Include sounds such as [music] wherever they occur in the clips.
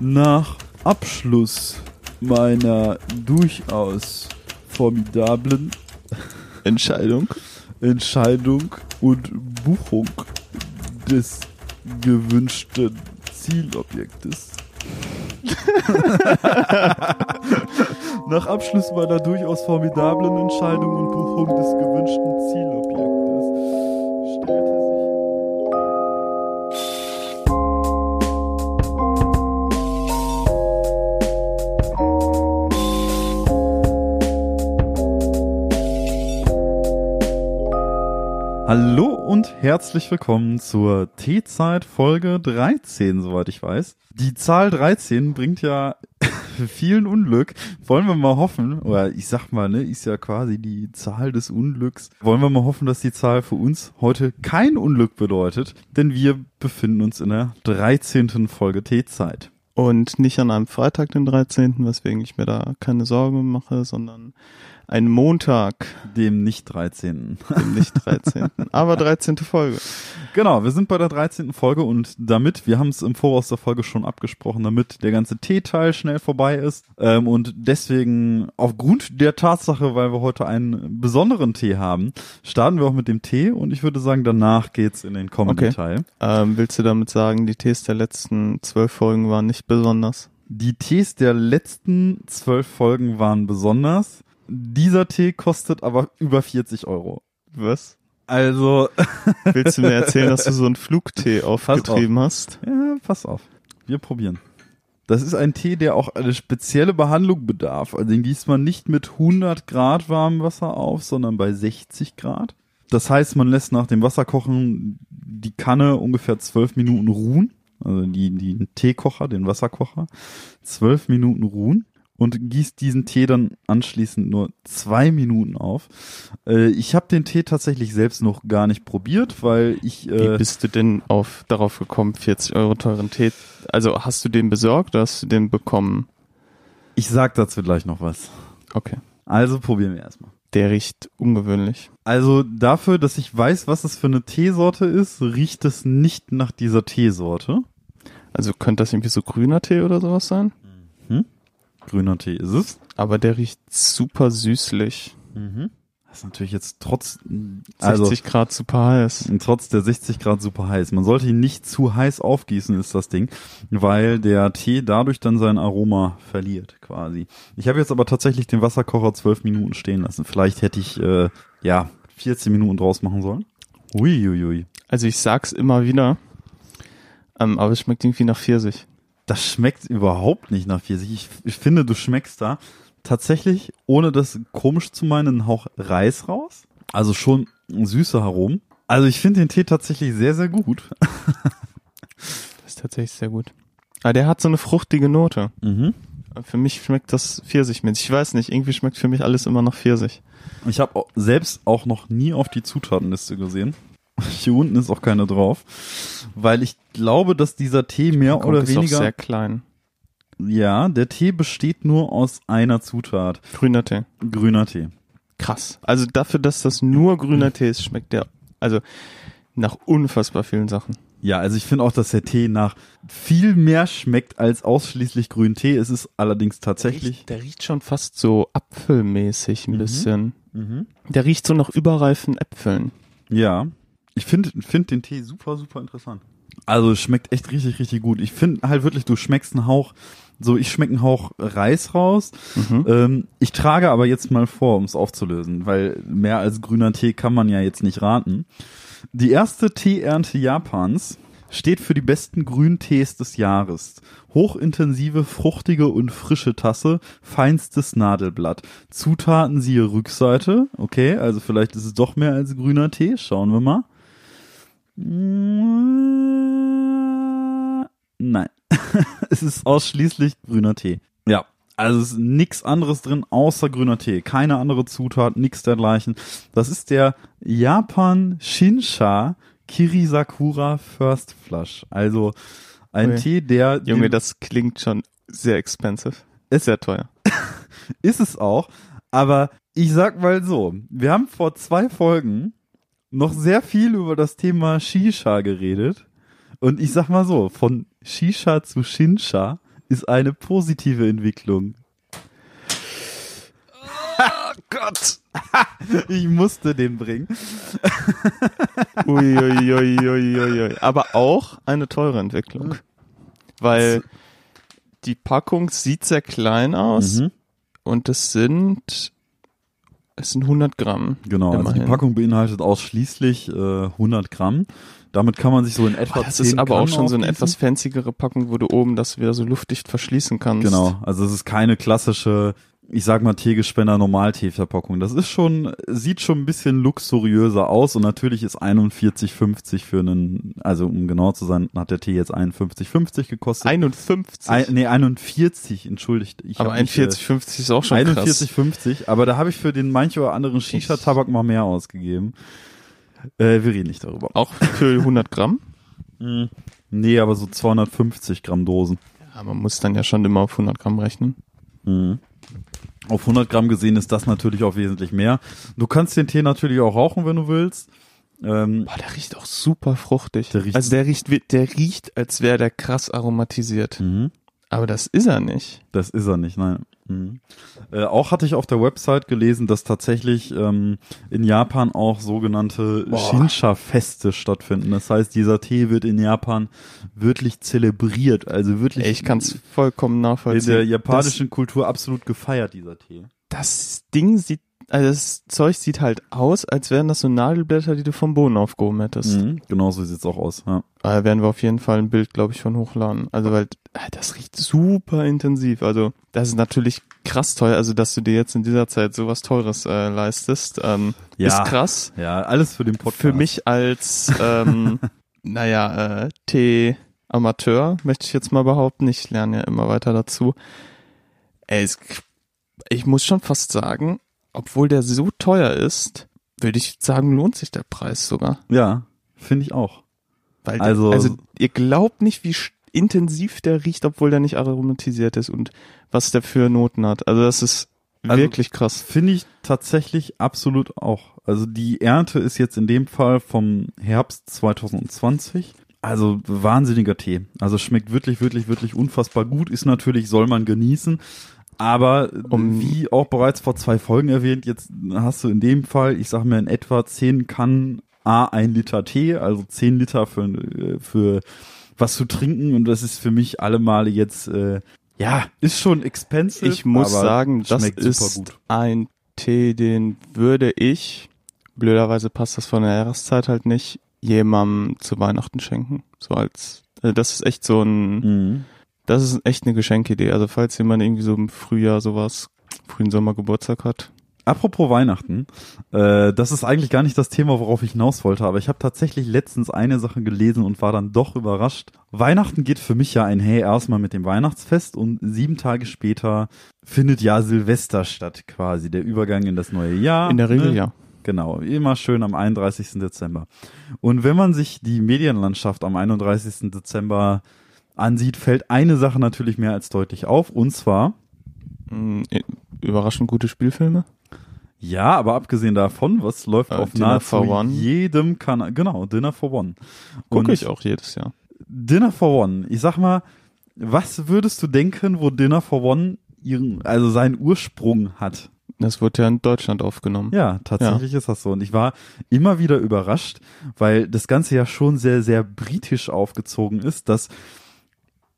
Nach Abschluss meiner durchaus formidablen Entscheidung. Entscheidung und Buchung des gewünschten Zielobjektes. [laughs] Nach Abschluss meiner durchaus formidablen Entscheidung und Buchung des gewünschten Hallo und herzlich willkommen zur T-Zeit Folge 13, soweit ich weiß. Die Zahl 13 bringt ja [laughs] vielen Unglück. Wollen wir mal hoffen, oder ich sag mal, ne, ist ja quasi die Zahl des Unglücks. Wollen wir mal hoffen, dass die Zahl für uns heute kein Unglück bedeutet, denn wir befinden uns in der 13. Folge T-Zeit. Und nicht an einem Freitag, den 13., weswegen ich mir da keine Sorgen mache, sondern ein Montag, Dem nicht 13. [laughs] dem nicht 13. Aber 13. Folge. Genau, wir sind bei der 13. Folge und damit, wir haben es im Voraus der Folge schon abgesprochen, damit der ganze T-Teil schnell vorbei ist ähm, und deswegen aufgrund der Tatsache, weil wir heute einen besonderen Tee haben, starten wir auch mit dem Tee und ich würde sagen, danach geht's in den kommenden Okay. Teil. Ähm, willst du damit sagen, die Tees der letzten zwölf Folgen waren nicht besonders? Die Tees der letzten zwölf Folgen waren besonders. Dieser Tee kostet aber über 40 Euro. Was? Also, [laughs] Willst du mir erzählen, dass du so einen Flugtee aufgetrieben hast? Ja, pass auf. Wir probieren. Das ist ein Tee, der auch eine spezielle Behandlung bedarf. Also den gießt man nicht mit 100 Grad warmem Wasser auf, sondern bei 60 Grad. Das heißt, man lässt nach dem Wasserkochen die Kanne ungefähr 12 Minuten ruhen. Also die, die den Teekocher, den Wasserkocher. 12 Minuten ruhen. Und gießt diesen Tee dann anschließend nur zwei Minuten auf. Äh, ich habe den Tee tatsächlich selbst noch gar nicht probiert, weil ich äh, Wie bist du denn auf, darauf gekommen, 40 Euro teuren Tee? Also hast du den besorgt oder hast du den bekommen? ich sag dazu gleich noch was. Okay. Also probieren wir erstmal. Der riecht ungewöhnlich. Also dafür, dass ich weiß, was es für eine Teesorte ist, riecht es nicht nach dieser Teesorte. Also könnte das irgendwie so grüner Tee oder sowas sein? Grüner Tee ist es. Aber der riecht super süßlich. Das ist natürlich jetzt trotz, 60 also Grad super heiß. trotz der 60 Grad super heiß. Man sollte ihn nicht zu heiß aufgießen, ist das Ding, weil der Tee dadurch dann sein Aroma verliert, quasi. Ich habe jetzt aber tatsächlich den Wasserkocher 12 Minuten stehen lassen. Vielleicht hätte ich, äh, ja, 14 Minuten draus machen sollen. Uiuiui. Also ich sag's immer wieder, ähm, aber es schmeckt irgendwie nach Pfirsich. Das schmeckt überhaupt nicht nach Pfirsich. Ich, ich finde, du schmeckst da tatsächlich, ohne das komisch zu meinen, einen Hauch Reis raus. Also schon süße Aromen. Also ich finde den Tee tatsächlich sehr, sehr gut. [laughs] Das ist tatsächlich sehr gut. Aber der hat so eine fruchtige Note. Mhm. Für mich schmeckt das Pfirsich mit. Ich weiß nicht, irgendwie schmeckt für mich alles immer nach Pfirsich. Ich habe selbst auch noch nie auf die Zutatenliste gesehen. [laughs] Hier unten ist auch keine drauf. Weil ich glaube, dass dieser Tee mehr Gong oder ist auch weniger. sehr klein. Ja, der Tee besteht nur aus einer Zutat. Grüner Tee. Grüner Tee. Krass. Also dafür, dass das nur grüner Tee ist, schmeckt der also nach unfassbar vielen Sachen. Ja, also ich finde auch, dass der Tee nach viel mehr schmeckt als ausschließlich grünen Tee. Es ist allerdings tatsächlich. Der riecht schon fast so apfelmäßig ein Mhm. bisschen. Mhm. Der riecht so nach überreifen Äpfeln. Ja, ich finde find den Tee super, super interessant. Also es schmeckt echt richtig, richtig gut. Ich finde halt wirklich, du schmeckst einen Hauch, so ich schmecke einen Hauch Reis raus. Mhm. Ähm, ich trage aber jetzt mal vor, um es aufzulösen, weil mehr als grüner Tee kann man ja jetzt nicht raten. Die erste Teeernte Japans steht für die besten Grüntees des Jahres. Hochintensive, fruchtige und frische Tasse, feinstes Nadelblatt. Zutaten siehe Rückseite. Okay, also vielleicht ist es doch mehr als grüner Tee. Schauen wir mal. Nein. [laughs] es ist ausschließlich grüner Tee. Ja. Also es ist nichts anderes drin außer grüner Tee. Keine andere Zutat, nichts dergleichen. Das ist der Japan Shinsha Kirisakura First Flush. Also ein Ui. Tee, der Junge, das klingt schon sehr expensive. Ist- sehr teuer. [laughs] ist es auch. Aber ich sag mal so, wir haben vor zwei Folgen noch sehr viel über das Thema Shisha geredet. Und ich sag mal so, von Shisha zu Shinsha ist eine positive Entwicklung. Oh Gott. [laughs] Ich musste den bringen. [laughs] Uiuiuiuiui. Aber auch eine teure Entwicklung. Weil die Packung sieht sehr klein aus Mhm. und es sind, es sind 100 Gramm. Genau, also die Immerhin. Packung beinhaltet ausschließlich äh, 100 Gramm. Damit kann man sich so in etwa Oh, das 10 ist aber auch Kannen schon so eine etwas fancyere Packung, wo du oben das wieder so luftdicht verschließen kannst. Genau, also es ist keine klassische, ich sag mal Teegespender Normal-Tee-Verpackung. Das ist schon, sieht schon ein bisschen luxuriöser aus und natürlich ist 41,50 für einen, also um genau zu sein, hat der Tee jetzt 51,50 gekostet. 51. Ein, nee, 41, entschuldigt. Ich aber hab mich, äh, 41,50 ist auch schon krass. 41,50, aber da habe ich für den manch oder anderen Shisha-Tabak mal mehr ausgegeben. Äh, wir reden nicht darüber. Auch für 100 Gramm? Nee, aber so 250 Gramm Dosen. Ja, man muss dann ja schon immer auf 100 Gramm rechnen. Mhm. Auf 100 Gramm gesehen ist das natürlich auch wesentlich mehr. Du kannst den Tee natürlich auch rauchen, wenn du willst. Ähm, Boah, der riecht auch super fruchtig. Der riecht- also der riecht, der riecht, als wäre der krass aromatisiert. mhm. Aber das ist er nicht. Das ist er nicht, nein. Mhm. Äh, auch hatte ich auf der Website gelesen, dass tatsächlich ähm, in Japan auch sogenannte. Shinsha-Feste stattfinden. Das heißt, dieser Tee wird in Japan wirklich zelebriert, also wirklich ich kann es vollkommen in nachvollziehen. der japanischen Kultur absolut gefeiert, dieser Tee. das, das Ding sieht, also das Zeug sieht halt aus, als wären das so Nadelblätter, die du vom Boden aufgehoben hättest. Mhm. Genau so sieht's auch aus. Ja. Da werden wir auf jeden Fall ein Bild, glaube ich, von hochladen. Also weil äh, das riecht super intensiv. Also das ist natürlich krass teuer. Also dass du dir jetzt in dieser Zeit sowas Teures äh, leistest, ähm, Ja. ist krass. ja, alles für den Podcast. Für mich als, ähm, [laughs] naja, äh, Tee-Amateur möchte ich jetzt mal behaupten. Ich lerne ja immer weiter dazu. Ey, es, ich muss schon fast sagen, obwohl der so teuer ist, würde ich sagen, lohnt sich der Preis sogar. Ja, finde ich auch. Weil der, Also- also, ihr glaubt nicht, wie intensiv der riecht, obwohl der nicht aromatisiert ist und was der für Noten hat. Also das ist Also- wirklich krass. Finde ich tatsächlich absolut auch. Also die Ernte ist jetzt in dem Fall vom Herbst 2020. Also wahnsinniger Tee. Also schmeckt wirklich, wirklich, wirklich unfassbar gut. Ist natürlich, soll man genießen. Aber Um- wie auch bereits vor zwei Folgen erwähnt, jetzt hast du in dem Fall, ich sag mir in etwa 10 Kannen A 1 Liter Tee, also 10 Liter für, äh, für was zu trinken. Und das ist für mich alle Male jetzt, äh, ja, ist schon expensive. Ich muss sagen, das ist ein Tee, den würde ich, blöderweise passt das von der Jahreszeit halt nicht, jemandem zu Weihnachten schenken. So als, also das ist echt so ein, Mhm. Das ist echt eine Geschenkidee. Also falls jemand irgendwie so im Frühjahr sowas, frühen Sommer Geburtstag hat. Apropos Weihnachten, äh, das ist eigentlich gar nicht das Thema, worauf ich hinaus wollte, aber ich habe tatsächlich letztens eine Sache gelesen und war dann doch überrascht. Weihnachten geht für mich ja einher erstmal mit dem Weihnachtsfest und sieben Tage später findet ja Silvester statt, quasi der Übergang in das neue Jahr. In der Regel ne? ja. Genau, immer schön am 31. Dezember. Und wenn man sich die Medienlandschaft am 31. Dezember ansieht, fällt eine Sache natürlich mehr als deutlich auf, und zwar Mm, Überraschend gute Spielfilme. Ja, aber abgesehen davon, was läuft Äh, auf Dinner nahezu for One. jedem Kanal? Genau, Dinner for One. Und Gucke ich auch jedes Jahr. Dinner for One. Ich sag mal, was würdest du denken, wo Dinner for One ihren, also seinen Ursprung hat? Das wurde ja in Deutschland aufgenommen. Ja, tatsächlich ist das so. Und ich war immer wieder überrascht, weil das Ganze ja schon sehr, sehr britisch aufgezogen ist, dass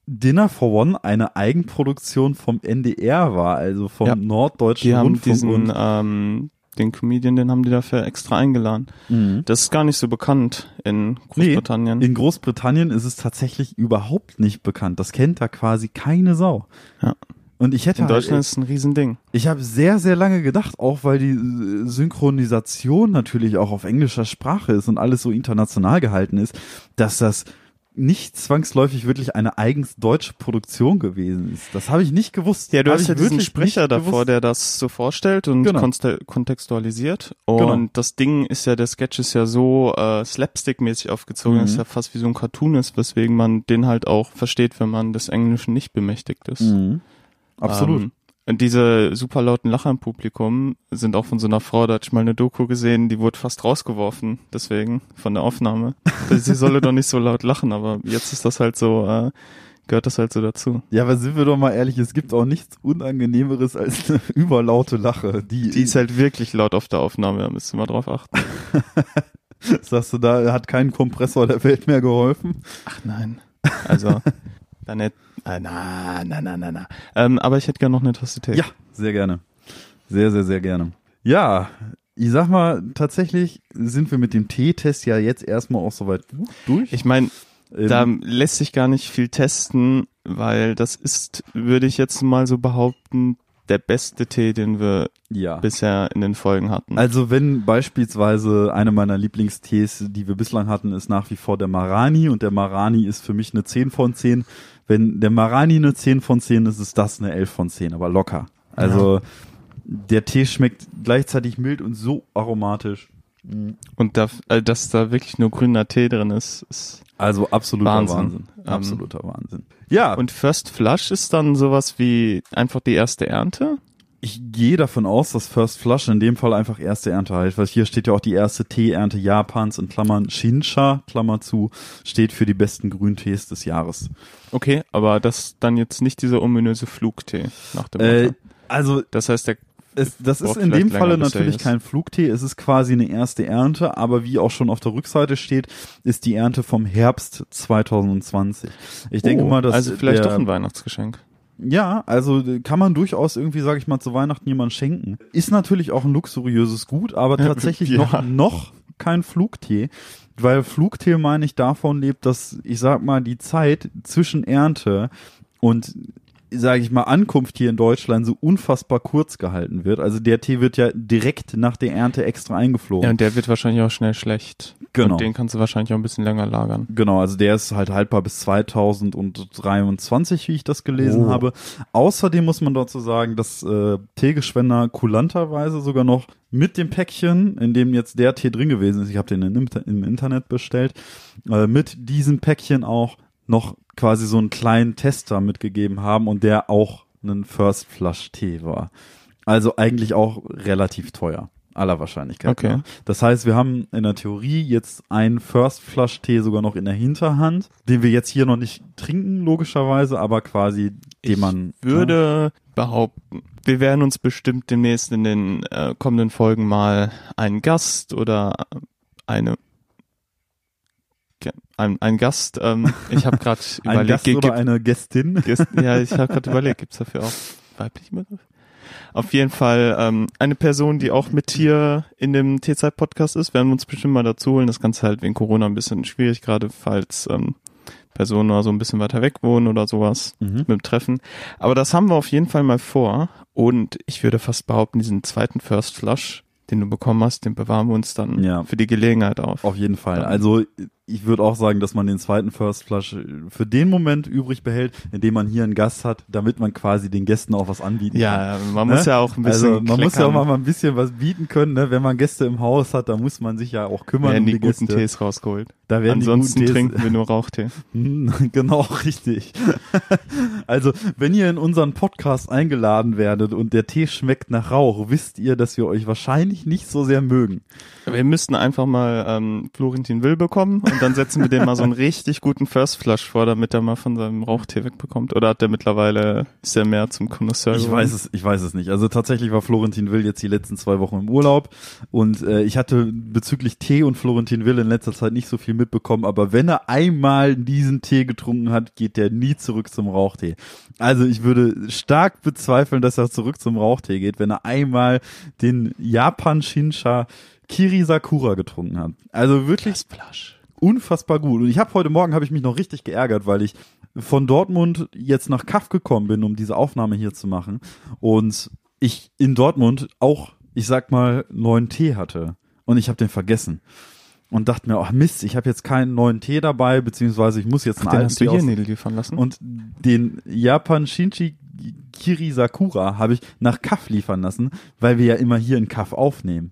Dinner for One eine Eigenproduktion vom NDR war, also vom Ja. Norddeutschen Die haben Rundfunk. diesen, und, ähm, den Comedian, den haben die dafür extra eingeladen. Mhm. Das ist gar nicht so bekannt in Großbritannien. In Großbritannien ist es tatsächlich überhaupt nicht bekannt. Das kennt da quasi keine Sau. Ja. Und ich hätte in halt, Deutschland ist es ein Riesending. ich habe sehr, sehr lange gedacht, auch weil die Synchronisation natürlich auch auf englischer Sprache ist und alles so international gehalten ist, dass das nicht zwangsläufig wirklich eine eigens deutsche Produktion gewesen ist. Das habe ich nicht gewusst. Ja, du hast ja diesen Sprecher davor, gewusst. der das so vorstellt und Genau. kontextualisiert. Und Genau. das Ding ist ja, der Sketch ist ja so äh, slapstick-mäßig aufgezogen, Mhm. dass es ja fast wie so ein Cartoon ist, weswegen man den halt auch versteht, wenn man des Englischen nicht bemächtigt ist. Mhm. Absolut. Ähm, und diese super lauten Lacher im Publikum sind auch von so einer Frau, da hatte ich mal eine Doku gesehen, die wurde fast rausgeworfen, deswegen, von der Aufnahme. Sie solle doch nicht so laut lachen, aber jetzt ist das halt so, äh, gehört das halt so dazu. Ja, aber sind wir doch mal ehrlich, es gibt auch nichts Unangenehmeres als eine [laughs] überlaute Lache. Die, Die ist halt wirklich laut auf der Aufnahme, da ihr mal drauf achten. [laughs] sagst du, da hat kein Kompressor der Welt mehr geholfen. Ach nein. Also, dann nicht, äh, na, na, na, na, na. Ähm, aber ich hätte gerne noch eine Tasse Tee. Ja, sehr gerne. Sehr, sehr, sehr gerne. Ja, ich sag mal, tatsächlich sind wir mit dem T-Test ja jetzt erstmal auch soweit durch. Ich meine, Ähm, da lässt sich gar nicht viel testen, weil das ist, würde ich jetzt mal so behaupten, der beste Tee, den wir ja. bisher in den Folgen hatten. Also wenn beispielsweise eine meiner Lieblingstees, die wir bislang hatten, ist nach wie vor der Marani und der Marani ist für mich eine 10 von 10. Wenn der Marani eine 10 von 10 ist, ist das eine 11 von 10, aber locker. Also der Tee schmeckt gleichzeitig mild und so aromatisch. Und da, äh, dass da wirklich nur grüner Tee drin ist, ist Also absoluter Wahnsinn. Wahnsinn. Ähm, Absoluter Wahnsinn. Ja, Und First Flush ist dann sowas wie einfach die erste Ernte? ich gehe davon aus, dass First Flush in dem Fall einfach erste Ernte heißt, weil hier steht ja auch die erste Teeernte Japans in Klammern Shinsha, Klammer zu, steht für die besten Grüntees des Jahres. Okay, aber das dann jetzt nicht dieser ominöse Flugtee nach dem Äh, also Das heißt, der, es, das ist in dem Falle natürlich kein Flugtee, es ist quasi eine erste Ernte, aber wie auch schon auf der Rückseite steht, ist die Ernte vom Herbst 2020. Ich denke Oh, mal, dass also vielleicht der, doch ein Weihnachtsgeschenk. Ja, also kann man durchaus irgendwie, sage ich mal, zu Weihnachten jemand schenken. Ist natürlich auch ein luxuriöses Gut, aber [laughs] tatsächlich Ja. noch noch kein Flugtee, weil Flugtee meine ich davon lebt, dass ich sag mal die Zeit zwischen Ernte und sage ich mal Ankunft hier in Deutschland so unfassbar kurz gehalten wird. Also der Tee wird ja direkt nach der Ernte extra eingeflogen. Ja, und der wird wahrscheinlich auch schnell schlecht. Genau. Und den kannst du wahrscheinlich auch ein bisschen länger lagern. Genau, also der ist halt haltbar bis 2023, wie ich das gelesen Oh. habe. Außerdem muss man dazu sagen, dass äh, Teegeschwender kulanterweise sogar noch mit dem Päckchen, in dem jetzt der Tee drin gewesen ist, ich habe den im, im Internet bestellt, äh, mit diesem Päckchen auch noch quasi so einen kleinen Tester mitgegeben haben und der auch ein First Flush Tee war. Also eigentlich auch relativ teuer. Aller Wahrscheinlichkeit. Okay. nach. Das heißt, wir haben in der Theorie jetzt einen First Flush Tee sogar noch in der Hinterhand, den wir jetzt hier noch nicht trinken, logischerweise, aber quasi, den man. Würde behaupten, wir werden uns bestimmt demnächst in den äh, kommenden Folgen mal einen Gast oder eine ja, ein, ein Gast, ähm, ich habe gerade [laughs] überlegt, Gast gibt- oder eine Gästin. Gäst- ja, ich habe gerade [laughs] überlegt, gibt's dafür auch weibliche Begriff? Auf jeden Fall ähm, eine Person, die auch mit hier in dem T-Zeit-Podcast ist, werden wir uns bestimmt mal dazu holen. Das Ganze halt wegen Corona ein bisschen schwierig, gerade falls ähm, Personen oder so ein bisschen weiter weg wohnen oder sowas Mhm. mit dem Treffen. Aber das haben wir auf jeden Fall mal vor. Und ich würde fast behaupten, diesen zweiten First Flush, den du bekommen hast, den bewahren wir uns dann Ja. für die Gelegenheit auf. Auf jeden Fall. Dann- Also ich würde auch sagen, dass man den zweiten First Flush für den Moment übrig behält, indem man hier einen Gast hat, damit man quasi den Gästen auch was anbieten kann. Ja, man muss Ne? ja auch ein bisschen Also man muss ja auch mal ein bisschen was bieten können, ne? Wenn man Gäste im Haus hat, dann muss man sich ja auch kümmern werden um die die guten Gäste. Tees rausgeholt. Da werden Ansonsten die guten Tees, trinken wir nur Rauchtee. [laughs] Hm, genau, richtig. [laughs] Also, wenn ihr in unseren Podcast eingeladen werdet und der Tee schmeckt nach Rauch, wisst ihr, dass wir euch wahrscheinlich nicht so sehr mögen. Wir müssten einfach mal ähm, Florentin Will bekommen und dann setzen wir dem mal so einen richtig guten First Flush vor, damit er mal von seinem Rauchtee wegbekommt. Oder hat der mittlerweile, ist er mehr zum Connoisseur Ich weiß es, ich weiß es nicht. Also tatsächlich war Florentin Will jetzt die letzten zwei Wochen im Urlaub und äh, ich hatte bezüglich Tee und Florentin Will in letzter Zeit nicht so viel mitbekommen, aber wenn er einmal diesen Tee getrunken hat, geht der nie zurück zum Rauchtee. Also ich würde stark bezweifeln, dass er zurück zum Rauchtee geht, wenn er einmal den Japan Shinsha Kiri Sakura getrunken hat. Also wirklich First Flush. Unfassbar gut. Und ich habe heute Morgen habe ich mich noch richtig geärgert, weil ich von Dortmund jetzt nach Kaff gekommen bin, um diese Aufnahme hier zu machen. Und ich in Dortmund auch, ich sag mal, neuen Tee hatte. Und ich habe den vergessen. Und dachte mir, ach Mist, ich habe jetzt keinen neuen Tee dabei, beziehungsweise ich muss jetzt einen Den alten Tee aus- liefern lassen? und den Japan Shinchi Kiri Sakura habe ich nach Kaff liefern lassen, weil wir ja immer hier in Kaff aufnehmen.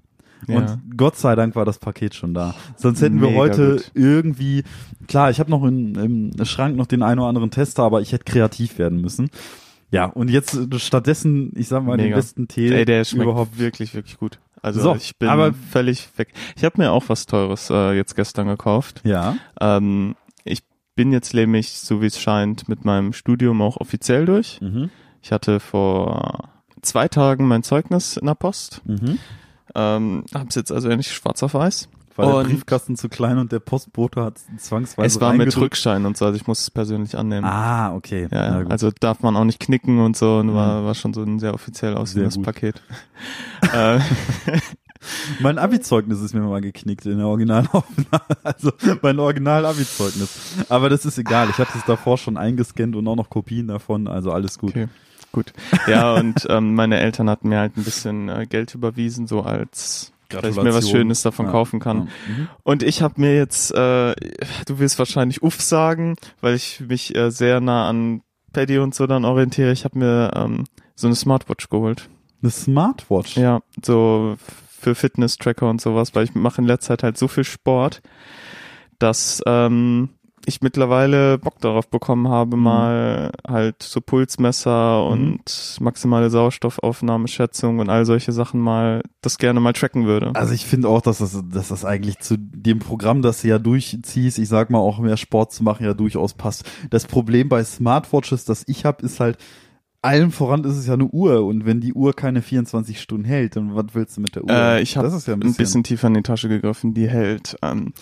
Ja. Und Gott sei Dank war das Paket schon da. Sonst hätten wir Mega heute gut. irgendwie, klar, ich habe noch in, im Schrank noch den einen oder anderen Tester, aber ich hätte kreativ werden müssen. Ja, und jetzt äh, stattdessen, ich sag mal, den Mega. besten Tee Ey, der schmeckt überhaupt. wirklich, wirklich gut. Also So, ich bin aber- völlig weg. Ich habe mir auch was Teures äh, jetzt gestern gekauft. Ja. Ähm, ich bin jetzt nämlich, so wie es scheint, mit meinem Studium auch offiziell durch. Mhm. Ich hatte vor zwei Tagen mein Zeugnis in der Post. Mhm. Ähm, hab's jetzt also endlich schwarz auf weiß. War der Und- Briefkasten zu klein und der Postbote hat zwangsweise es war mit? Rückschein und so, also ich muss es persönlich annehmen. Ah, okay. Ja, ja. also darf man auch nicht knicken und so und Mhm. war, war schon so ein sehr offiziell aussehendes. Paket. [laughs] äh, Mein Abi-Zeugnis ist mir mal geknickt in der Originalaufnahme. [laughs] Also mein Original-Abi-Zeugnis. Aber das ist egal. Ich hatte es davor schon eingescannt und auch noch Kopien davon. Also alles gut. Okay. Gut. Ja, und ähm, meine Eltern hatten mir halt ein bisschen äh, Geld überwiesen, so als dass ich mir was. Schönes davon Ja. kaufen kann. Ja. Mhm. Und ich habe mir jetzt, äh, du wirst wahrscheinlich uff sagen, weil ich mich äh, sehr nah an Paddy und so dann orientiere. Ich habe mir ähm, so eine Smartwatch geholt. Eine Smartwatch. Ja, so für Fitness-Tracker und sowas, weil ich mache in letzter Zeit halt so viel Sport, dass ähm, ich mittlerweile Bock darauf bekommen habe, Mhm. mal halt so Pulsmesser und maximale Sauerstoffaufnahmeschätzung und all solche Sachen mal, das gerne mal tracken würde. Also ich finde auch, dass das, dass das eigentlich zu dem Programm, das du ja durchziehst, ich sag mal auch mehr Sport zu machen, ja durchaus passt. Das Problem bei Smartwatches, das ich habe, ist halt, allem voran ist es ja eine Uhr und wenn die Uhr keine 24 Stunden hält, dann was willst du mit der Uhr? Äh, ich habe ja ein ein bisschen, bisschen tiefer in die Tasche gegriffen, die hält. Ähm,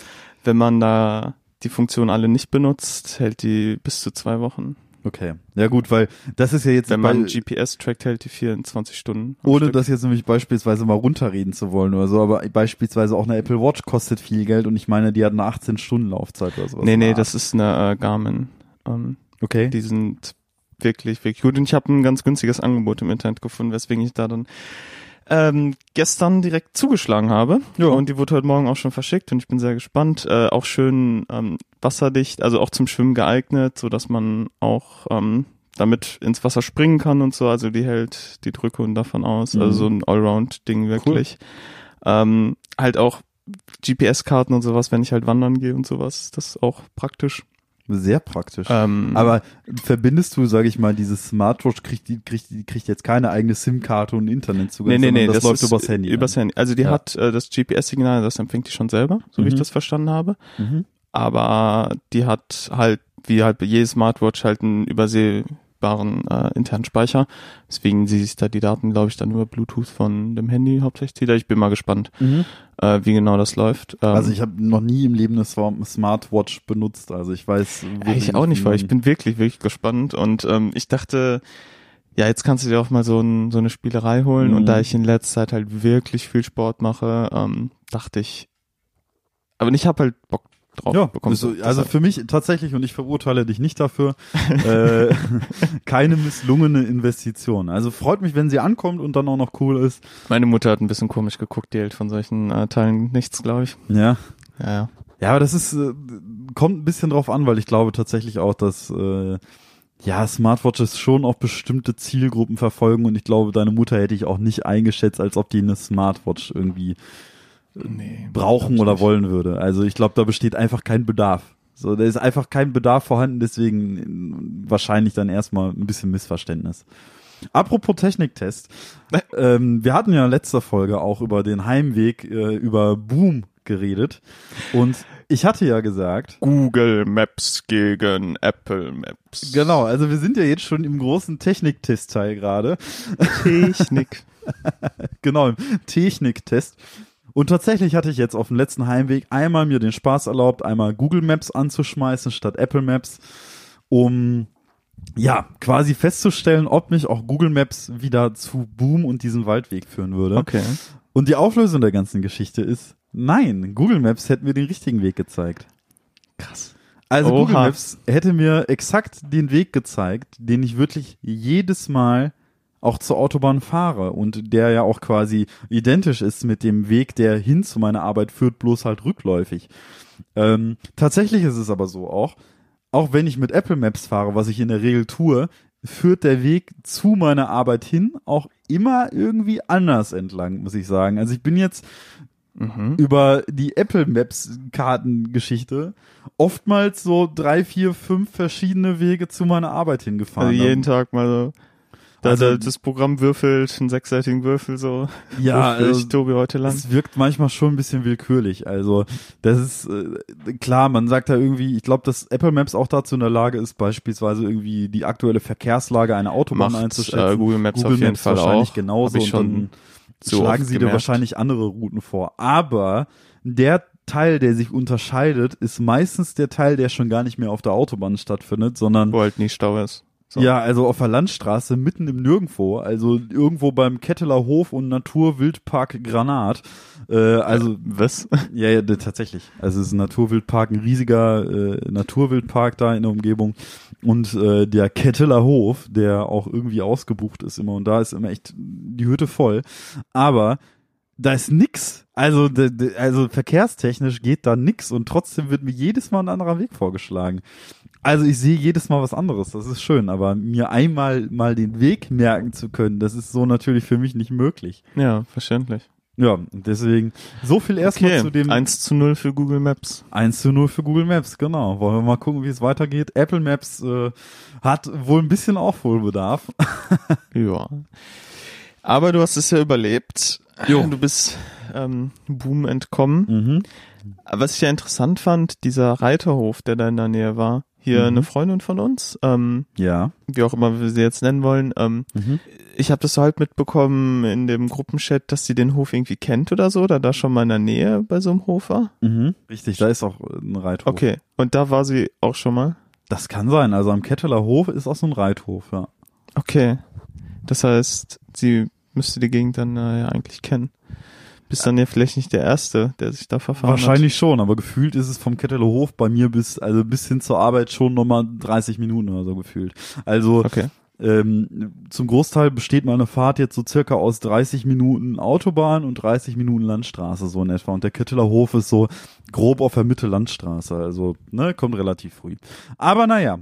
wenn man da die Funktion alle nicht benutzt, hält die bis zu zwei Wochen. okay. Ja gut, weil das ist ja jetzt Wenn man GPS trackt, hält die 24 Stunden. ohne Stück. das jetzt nämlich beispielsweise mal runterreden zu wollen oder so, aber beispielsweise auch eine Apple Watch kostet viel Geld und ich meine, die hat eine 18 Stunden Laufzeit oder sowas. Nee, nee, das ist eine äh, Garmin. Ähm, okay. die sind wirklich, wirklich gut. Und ich habe ein ganz günstiges Angebot im Internet gefunden, weswegen ich da dann ähm, gestern direkt zugeschlagen habe. Ja. Und die wurde heute Morgen auch schon verschickt und ich bin sehr gespannt. Äh, auch schön ähm, wasserdicht, also auch zum Schwimmen geeignet, so dass man auch ähm, damit ins Wasser springen kann und so. Also die hält die Drücke davon aus. Mhm. Also so ein Allround-Ding wirklich. Ähm, halt auch GPS-Karten und sowas, wenn ich halt wandern gehe und sowas. Das ist auch praktisch. Sehr praktisch. Ähm, Aber verbindest du, sage ich mal, diese Smartwatch kriegt die kriegt, die kriegt jetzt keine eigene SIM-Karte und Internetzugang, Nee, nee, nee, das, das, läuft übers Handy. Übers Handy. Also die Ja. hat äh, das GPS-Signal, das empfängt die schon selber, so wie ich Mhm. das verstanden habe. Mhm. Aber die hat halt, wie halt jede Smartwatch, halt einen übersehbaren äh, internen Speicher. Deswegen sie sich da die Daten, glaube ich, dann über Bluetooth von dem Handy hauptsächlich. Ich bin mal gespannt, Mhm. Äh, wie genau das läuft. Ähm, Also ich habe noch nie im Leben eine Smartwatch benutzt, also ich weiß ich auch nicht, weil ich bin wirklich, wirklich gespannt und ähm, ich dachte, ja, jetzt kannst du dir auch mal so, ein, so eine Spielerei holen Mhm. und da ich in letzter Zeit halt wirklich viel Sport mache, ähm, dachte ich, aber ich habe halt Bock drauf ja, bekommen. so, also für mich tatsächlich, und ich verurteile dich nicht dafür, äh, [laughs] keine misslungene Investition. Also freut mich, wenn sie ankommt und dann auch noch cool ist. Meine Mutter hat ein bisschen komisch geguckt, die hält von solchen äh, Teilen nichts, glaube ich. Ja, Ja, ja. Ja, aber das ist, äh, kommt ein bisschen drauf an, weil ich glaube tatsächlich auch, dass äh, ja, Smartwatches schon auch bestimmte Zielgruppen verfolgen und ich glaube, deine Mutter hätte ich auch nicht eingeschätzt, als ob die eine Smartwatch irgendwie Nee, brauchen oder wollen würde. Also ich glaube, da besteht einfach kein Bedarf. So, da ist einfach kein Bedarf vorhanden, deswegen äh, wahrscheinlich dann erstmal ein bisschen Missverständnis. Apropos Techniktest, ähm, wir hatten ja in letzter Folge auch über den Heimweg äh, über Boom geredet und ich hatte ja gesagt, Google Maps gegen Apple Maps. genau, also wir sind ja jetzt schon im großen Techniktest-Teil gerade, Technik. [laughs] genau, im Techniktest. Und tatsächlich hatte ich jetzt auf dem letzten Heimweg einmal mir den Spaß erlaubt, einmal Google Maps anzuschmeißen statt Apple Maps, um ja, quasi festzustellen, ob mich auch Google Maps wieder zu Boom und diesem Waldweg führen würde. Okay. Und die Auflösung der ganzen Geschichte ist, nein, Google Maps hätte mir den richtigen Weg gezeigt. Krass. Also Oha. Google Maps hätte mir exakt den Weg gezeigt, den ich wirklich jedes Mal auch zur Autobahn fahre und der ja auch quasi identisch ist mit dem Weg, der hin zu meiner Arbeit führt, bloß halt rückläufig. Ähm, tatsächlich ist es aber so auch, auch wenn ich mit Apple Maps fahre, was ich in der Regel tue, führt der Weg zu meiner Arbeit hin auch immer irgendwie anders entlang, muss ich sagen. Also ich bin jetzt Mhm. über die Apple Maps Kartengeschichte oftmals so drei, vier, fünf verschiedene Wege zu meiner Arbeit hingefahren. Also jeden Tag mal so. Da, Also- da das Programm würfelt, einen sechsseitigen Würfel so. [laughs] Ja, Würfel ich also, Tobi heute lang. es wirkt manchmal schon ein bisschen willkürlich. Also das ist äh, klar, man sagt da irgendwie, ich glaube, dass Apple Maps auch dazu in der Lage ist, beispielsweise irgendwie die aktuelle Verkehrslage einer Autobahn Macht einzuschätzen. äh, Google Maps Google auf jeden Maps Fall wahrscheinlich auch. genauso und dann so schlagen sie dir wahrscheinlich andere Routen vor. Aber der Teil, der sich unterscheidet, ist meistens der Teil, der schon gar nicht mehr auf der Autobahn stattfindet, sondern Wo halt nie Stau ist. So. ja, also auf der Landstraße mitten im Nirgendwo, also irgendwo beim Ketteler Hof und Naturwildpark Granat. Äh, also Was? [laughs] ja, ja, d- tatsächlich. Also es ist ein Naturwildpark, ein riesiger äh, Naturwildpark da in der Umgebung. Und äh, der Ketteler Hof, der auch irgendwie ausgebucht ist immer und da ist immer echt die Hütte voll. Aber da ist nix. Also, also verkehrstechnisch geht da nix und trotzdem wird mir jedes Mal ein anderer Weg vorgeschlagen. Also ich sehe jedes Mal was anderes, das ist schön, aber mir einmal mal den Weg merken zu können, das ist so natürlich für mich nicht möglich. Ja, verständlich. Ja, deswegen so viel erstmal Okay, zu dem 1 zu 0 für Google Maps. 1 zu 0 für Google Maps, genau. Wollen wir mal gucken, wie es weitergeht. Apple Maps äh, hat wohl ein bisschen Aufholbedarf. [laughs] Ja. Aber du hast es ja überlebt. Jo. Du bist ähm, Boom entkommen. Mhm. Was ich ja interessant fand, dieser Reiterhof, der da in der Nähe war. Hier Mhm. eine Freundin von uns, ähm, Ja. wie auch immer wir sie jetzt nennen wollen. Ähm, Mhm. ich habe das so halt mitbekommen in dem Gruppenchat, dass sie den Hof irgendwie kennt oder so, oder da schon mal in der Nähe bei so einem Hof war. Mhm. Richtig, da ist auch ein Reithof. Okay, und da war sie auch schon mal. Das kann sein. Also am Ketteler Hof ist auch so ein Reithof, ja. Okay, das heißt, sie müsste die Gegend dann äh, ja eigentlich kennen. Bist dann ja vielleicht nicht der Erste, der sich da verfahren Wahrscheinlich schon, aber gefühlt ist es vom Ketteler Hof bei mir bis, also bis hin zur Arbeit schon nochmal 30 Minuten oder so gefühlt. Also hat. Okay, ähm, zum Großteil besteht meine Fahrt jetzt so circa aus 30 Minuten Autobahn und 30 Minuten Landstraße so in etwa. Und der Ketteler Hof ist so grob auf der Mitte Landstraße, also ne, kommt relativ früh. Aber naja,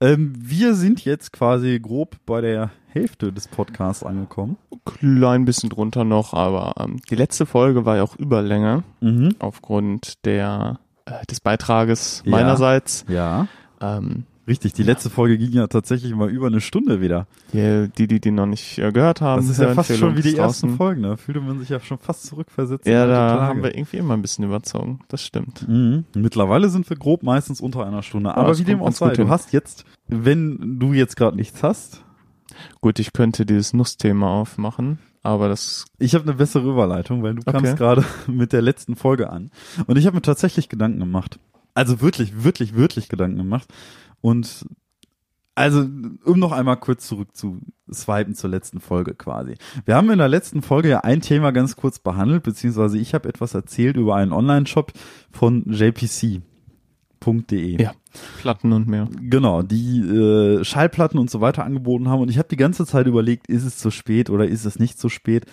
ähm, wir sind jetzt quasi grob bei der Hälfte des Podcasts angekommen. klein bisschen drunter noch, aber ähm, die letzte Folge war ja auch Überlänge Mhm. aufgrund der äh, des Beitrages Ja. meinerseits. Ja, Ähm, richtig. Die letzte Folge ging ja tatsächlich mal über eine Stunde wieder. die, die, die, die noch nicht äh, gehört haben, Das ist ja fast schon wie die ist ersten draußen. Folgen, da fühlte man sich ja schon fast zurückversetzt. Ja, da haben wir irgendwie immer ein bisschen überzogen. Das stimmt. Mhm. Mittlerweile sind wir grob meistens unter einer Stunde. Aber das wie dem auch sei, du hast jetzt, wenn du jetzt gerade nichts hast, Gut, ich könnte dieses Nussthema aufmachen, aber das ich habe eine bessere Überleitung, weil du kamst Okay. gerade [laughs] mit der letzten Folge an. Und ich habe mir tatsächlich Gedanken gemacht. Also wirklich, wirklich, wirklich Gedanken gemacht. Und also, um noch einmal kurz zurück zu swipen zur letzten Folge quasi. Wir haben in der letzten Folge ja ein Thema ganz kurz behandelt, beziehungsweise ich habe etwas erzählt über einen Online-Shop von jpc.de. Ja. Platten und mehr. Genau, die äh, Schallplatten und so weiter angeboten haben. Und ich habe die ganze Zeit überlegt, ist es zu spät oder ist es nicht zu spät.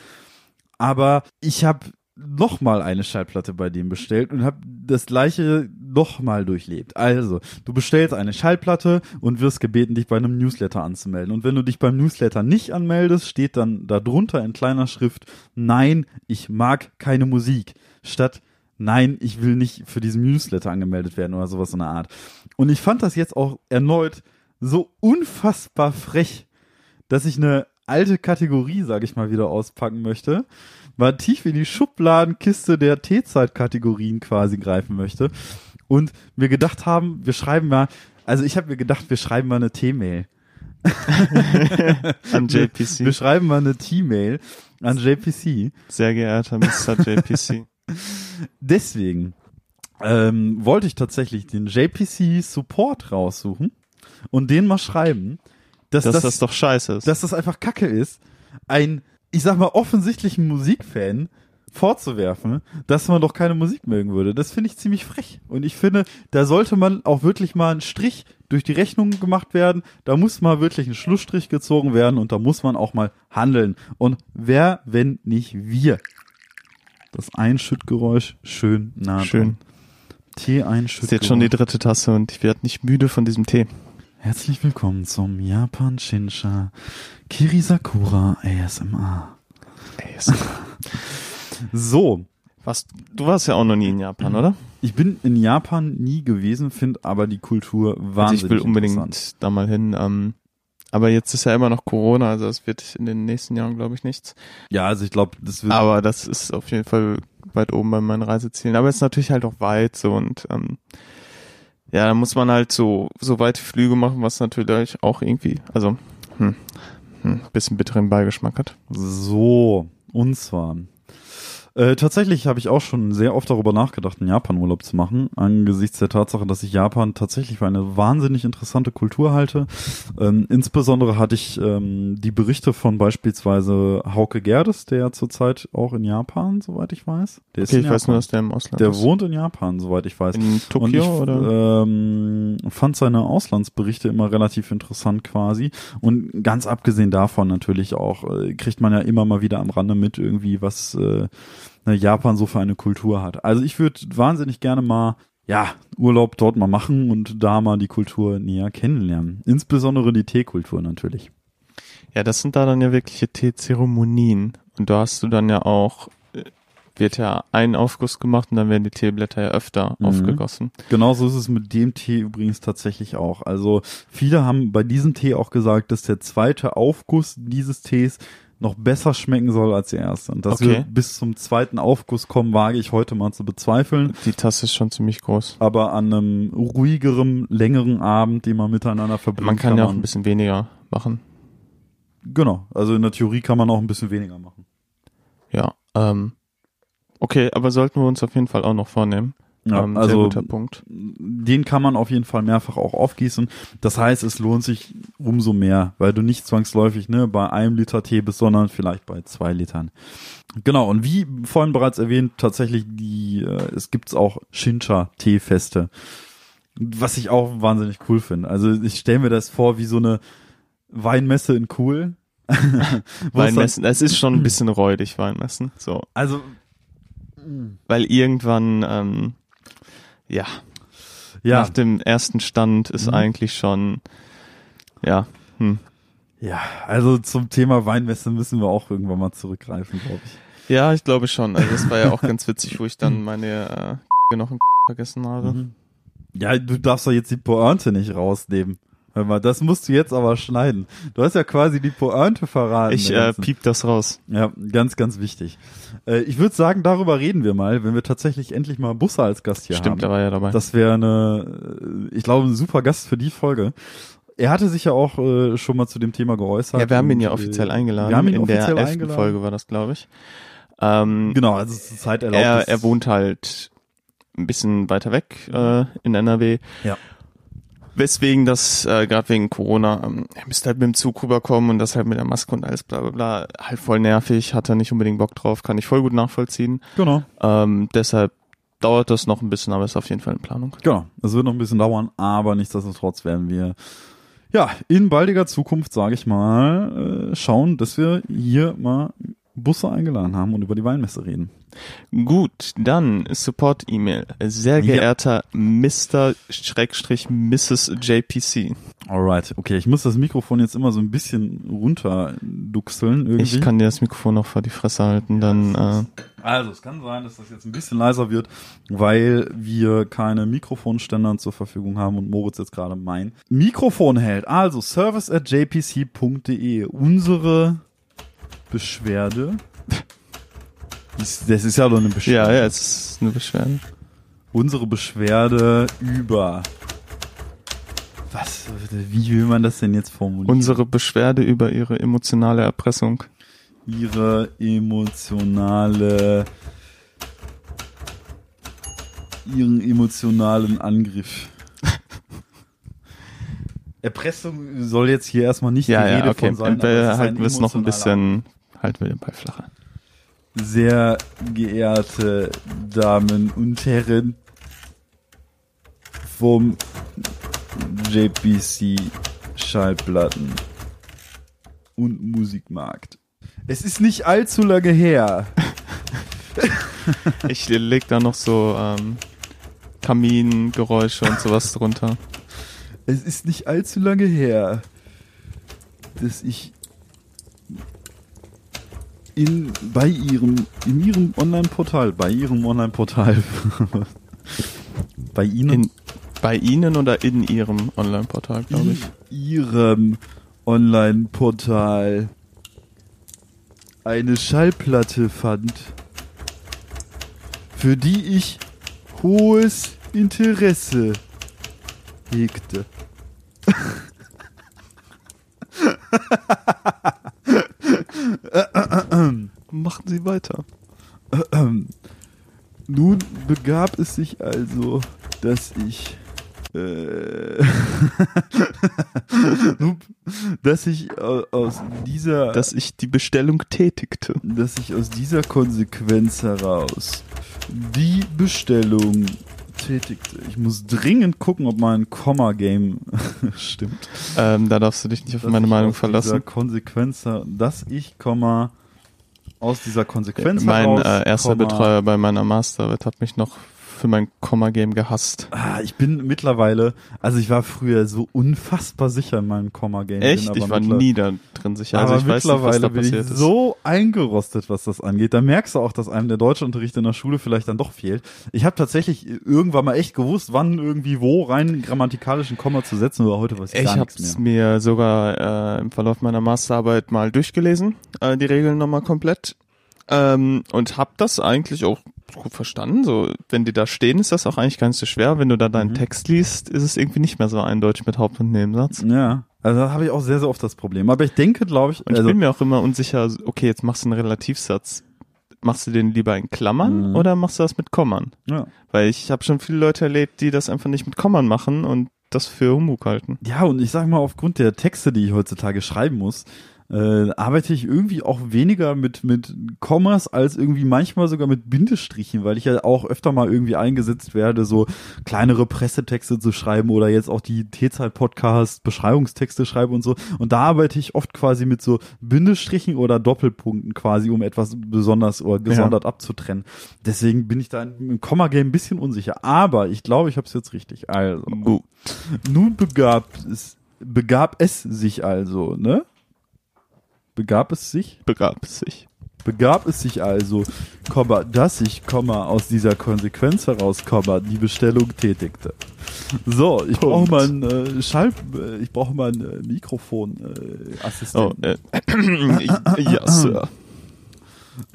Aber ich habe noch mal eine Schallplatte bei dem bestellt und habe das gleiche noch mal durchlebt. Also, du bestellst eine Schallplatte und wirst gebeten, dich bei einem Newsletter anzumelden. Und wenn du dich beim Newsletter nicht anmeldest, steht dann darunter in kleiner Schrift, nein, ich mag keine Musik. Statt, nein, ich will nicht für diesen Newsletter angemeldet werden oder sowas in der Art. Und ich fand das jetzt auch erneut so unfassbar frech, dass ich eine alte Kategorie, sag ich mal, wieder auspacken möchte, mal tief in die Schubladenkiste der T-Zeit-Kategorien quasi greifen möchte und wir gedacht haben, wir schreiben mal, also ich habe mir gedacht, wir schreiben mal eine T-Mail. [laughs] An Wir JPC. schreiben mal eine T-Mail an JPC. Sehr geehrter Mr. JPC. [laughs] Deswegen ähm, wollte ich tatsächlich den JPC Support raussuchen und den mal schreiben, dass Dass das, das doch scheiße ist. dass das einfach Kacke ist, ein, ich sag mal, offensichtlichen Musikfan vorzuwerfen, dass man doch keine Musik mögen würde. Das finde ich ziemlich frech. Und ich finde, da sollte man auch wirklich mal einen Strich durch die Rechnung gemacht werden. Da muss mal wirklich ein Schlussstrich gezogen werden und da muss man auch mal handeln. Und wer, wenn nicht wir? Das Einschüttgeräusch schön nah. Schön. Tee Das einschüttgeräusch. ist jetzt schon die dritte Tasse und ich werde nicht müde von diesem Tee. Herzlich willkommen zum Japan Shinsha Kirisakura ASMR. So, Was, du warst ja auch noch nie in Japan, oder? ich bin in Japan nie gewesen, finde aber die Kultur Also wahnsinnig ich will unbedingt da mal hin. Ähm, aber jetzt ist ja immer noch Corona, also es wird in den nächsten Jahren, glaube ich, nichts. Ja, also ich glaube, das wird. Aber das ist auf jeden Fall weit oben bei meinen Reisezielen. Aber es ist natürlich halt auch weit so und ähm, ja, da muss man halt so, so weite Flüge machen, was natürlich auch irgendwie, also hm, hm, bisschen bitteren Beigeschmack hat. So, und zwar äh, tatsächlich habe ich auch schon sehr oft darüber nachgedacht, einen Japan-Urlaub zu machen, angesichts der Tatsache, dass ich Japan tatsächlich für eine wahnsinnig interessante Kultur halte. Ähm, insbesondere hatte ich ähm, die Berichte von beispielsweise Hauke Gerdes, der ja zurzeit auch in Japan, soweit ich weiß. Der Okay, ich weiß Japan. nur, dass der im Ausland Der ist. wohnt in Japan, soweit ich weiß. in Und ich Tokio oder? ähm, fand seine Auslandsberichte immer relativ interessant quasi. Und ganz abgesehen davon natürlich auch, äh, kriegt man ja immer mal wieder am Rande mit irgendwie, was äh, ne, Japan so für eine Kultur hat. Also ich würde wahnsinnig gerne mal, ja, Urlaub dort mal machen und da mal die Kultur näher kennenlernen. Insbesondere die Teekultur natürlich. Ja, das sind da dann ja wirkliche Teezeremonien. Und da hast du dann ja auch, äh, wird ja ein Aufguss gemacht und dann werden die Teeblätter ja öfter Mhm. aufgegossen. Genauso ist es mit dem Tee übrigens tatsächlich auch. Also viele haben bei diesem Tee auch gesagt, dass der zweite Aufguss dieses Tees noch besser schmecken soll als der erste. Und dass Okay. wir bis zum zweiten Aufguss kommen, wage ich heute mal zu bezweifeln. Die Tasse ist schon ziemlich groß. Aber an einem ruhigeren, längeren Abend, den man miteinander verbringt, Man kann ja auch ein bisschen weniger machen. Genau. Also in der Theorie kann man auch ein bisschen weniger machen. Ja. Ähm, okay, aber sollten wir uns auf jeden Fall auch noch vornehmen. Ja, ähm, also guter Punkt. den kann man auf jeden Fall mehrfach auch aufgießen. Das heißt, es lohnt sich umso mehr, weil du nicht zwangsläufig ne, bei einem Liter Tee bist, sondern vielleicht bei zwei Litern. Genau, und wie vorhin bereits erwähnt, tatsächlich die, äh, es gibt's auch Shincha-Teefeste. Was ich auch wahnsinnig cool finde. Also ich stelle mir das vor wie so eine Weinmesse in cool. [laughs] Weinmessen, es ist schon ein bisschen räudig, Weinmessen. So. Also, Weil irgendwann, ähm, ja, ja. nach dem ersten Stand ist Mhm. eigentlich schon, ja, hm. Ja, also zum Thema Weinmesse müssen wir auch irgendwann mal zurückgreifen, glaube ich. Ja, ich glaube schon. Also das war ja auch [laughs] ganz witzig, wo ich dann meine äh, noch ein vergessen habe. Mhm. Ja, du darfst doch jetzt die Pointe nicht rausnehmen. Hör mal, das musst du jetzt aber schneiden. Du hast ja quasi die Pointe verraten. Ich der äh, piep das raus. Ja, ganz, ganz wichtig. Äh, ich würde sagen, darüber reden wir mal, wenn wir tatsächlich endlich mal Busse als Gast hier Stimmt, der haben. war ja dabei. Das wäre eine, äh, ich glaube, ein super Gast für die Folge. Er hatte sich ja auch äh, schon mal zu dem Thema geäußert. ja, wir haben ihn ja und, offiziell äh, eingeladen. Wir haben ihn In der offiziell elften eingeladen. Folge war das, glaube ich. Ähm, Genau, also zur Zeit erlaubt. er, er wohnt halt ein bisschen weiter weg äh, in NRW. Ja. Weswegen das, äh, gerade wegen Corona, ähm, er müsste halt mit dem Zug rüberkommen und das halt mit der Maske und alles bla bla bla, halt voll nervig, hat er nicht unbedingt Bock drauf, kann ich voll gut nachvollziehen. Genau. Ähm, deshalb dauert das noch ein bisschen, aber ist auf jeden Fall in Planung. Genau, es wird noch ein bisschen dauern, aber nichtsdestotrotz werden wir ja in baldiger Zukunft, sage ich mal, äh, schauen, dass wir hier mal Busse eingeladen haben und über die Weinmesse reden. Gut, dann Support-E-Mail. Sehr Ja. geehrter Mr. Schrägstrich Mrs. JPC. Alright, okay, ich muss das Mikrofon jetzt immer so ein bisschen runterduxeln irgendwie. Ich kann dir das Mikrofon noch vor die Fresse halten, dann äh, also es kann sein, dass das jetzt ein bisschen leiser wird, weil wir keine Mikrofonständer zur Verfügung haben und Moritz jetzt gerade mein Mikrofon hält. Also service at jpc.de. Unsere Beschwerde. Das ist ja doch eine ja, Beschwerde. ja, es ist eine Beschwerde. Unsere Beschwerde über. Was? Wie will man das denn jetzt formulieren? Unsere Beschwerde über ihre emotionale Erpressung. ihre emotionale ihren emotionalen Angriff. [laughs] Erpressung soll jetzt hier erstmal nicht Ja, die ja, Rede okay. von sein. Und aber es wir ist halten wir es noch ein bisschen, halten wir den Ball flacher. Sehr geehrte Damen und Herren vom JPC Schallplatten und Musikmarkt. Es ist nicht allzu lange her. [laughs] Ich leg da noch so ähm, Kamingeräusche und sowas drunter. Es ist nicht allzu lange her, dass ich in, bei ihrem, in ihrem Online-Portal, bei ihrem Online-Portal, [laughs] bei ihnen, In, bei Ihnen oder in Ihrem Online-Portal, glaube in ich. ihrem Online-Portal eine Schallplatte fand, für die ich hohes Interesse hegte. [laughs] Machen Sie weiter. Nun begab es sich also, dass ich äh, [laughs] dass ich au- aus dieser Dass ich die Bestellung tätigte. dass ich aus dieser Konsequenz heraus die Bestellung tätigte. Ich muss dringend gucken, ob mein Komma-Game [laughs] stimmt. Ähm, da darfst du dich nicht auf Dass meine Meinung aus Dieser verlassen. Konsequenz, dass ich, Komma, aus dieser Konsequenz Mein heraus, äh, erster Komma, Betreuer bei meiner Masterarbeit hat mich noch für mein Komma-Game gehasst. Ah, ich bin mittlerweile, also ich war früher so unfassbar sicher in meinem Komma-Game. Echt? Ich war nie da drin sicher. Also aber ich weiß nicht, was mittlerweile da bin ich ist. so eingerostet, was das angeht. Da merkst du auch, dass einem der Deutschunterricht in der Schule vielleicht dann doch fehlt. Ich habe tatsächlich irgendwann mal echt gewusst, wann irgendwie wo rein grammatikalischen Komma zu setzen, aber heute weiß ich, Ich gar habe nichts es mehr. mir sogar äh, im Verlauf meiner Masterarbeit mal durchgelesen, äh, die Regeln nochmal komplett. Ähm, und hab das eigentlich auch gut verstanden. So, wenn die da stehen, ist das auch eigentlich gar nicht so schwer. Wenn du da deinen Mhm. Text liest, ist es irgendwie nicht mehr so eindeutig mit Haupt- und Nebensatz. Ja, also da habe ich auch sehr, sehr oft das Problem. Aber ich denke, glaube ich, Und ich also, bin mir auch immer unsicher, okay, jetzt machst du einen Relativsatz. Machst du den lieber in Klammern Mhm. oder machst du das mit Kommern? ja. Weil ich habe schon viele Leute erlebt, die das einfach nicht mit Kommern machen und das für Humbug halten. Ja, und ich sag mal, aufgrund der Texte, die ich heutzutage schreiben muss, äh, arbeite ich irgendwie auch weniger mit, mit Kommas als irgendwie manchmal sogar mit Bindestrichen, weil ich ja auch öfter mal irgendwie eingesetzt werde, so kleinere Pressetexte zu schreiben oder jetzt auch die T-Zeit-Podcast Beschreibungstexte schreibe und so. Und da arbeite ich oft quasi mit so Bindestrichen oder Doppelpunkten quasi, um etwas besonders oder gesondert abzutrennen. Deswegen bin ich da im Komma-Game ein bisschen unsicher. Aber ich glaube, ich habe es jetzt richtig. Also. Gut. Nun begab es, begab es sich also, ne? Begab es sich? Begab es sich. Begab es sich also, Komma, dass ich, Komma, aus dieser Konsequenz heraus, Komma, die Bestellung tätigte. So, ich brauche mal ein äh, Schall, äh, ich brauche mal ein äh, Mikrofon, äh, Oh, äh, [clears throat] ja, Sir.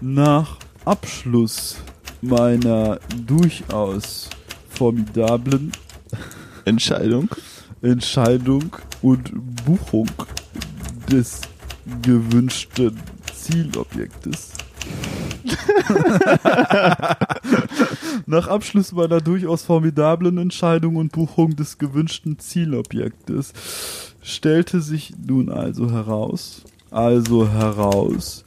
Nach Abschluss meiner durchaus formidablen Entscheidung. Entscheidung und Buchung des gewünschten Zielobjektes. [laughs] Nach Abschluss meiner durchaus formidablen Entscheidung und Buchung des gewünschten Zielobjektes stellte sich nun also heraus, also heraus,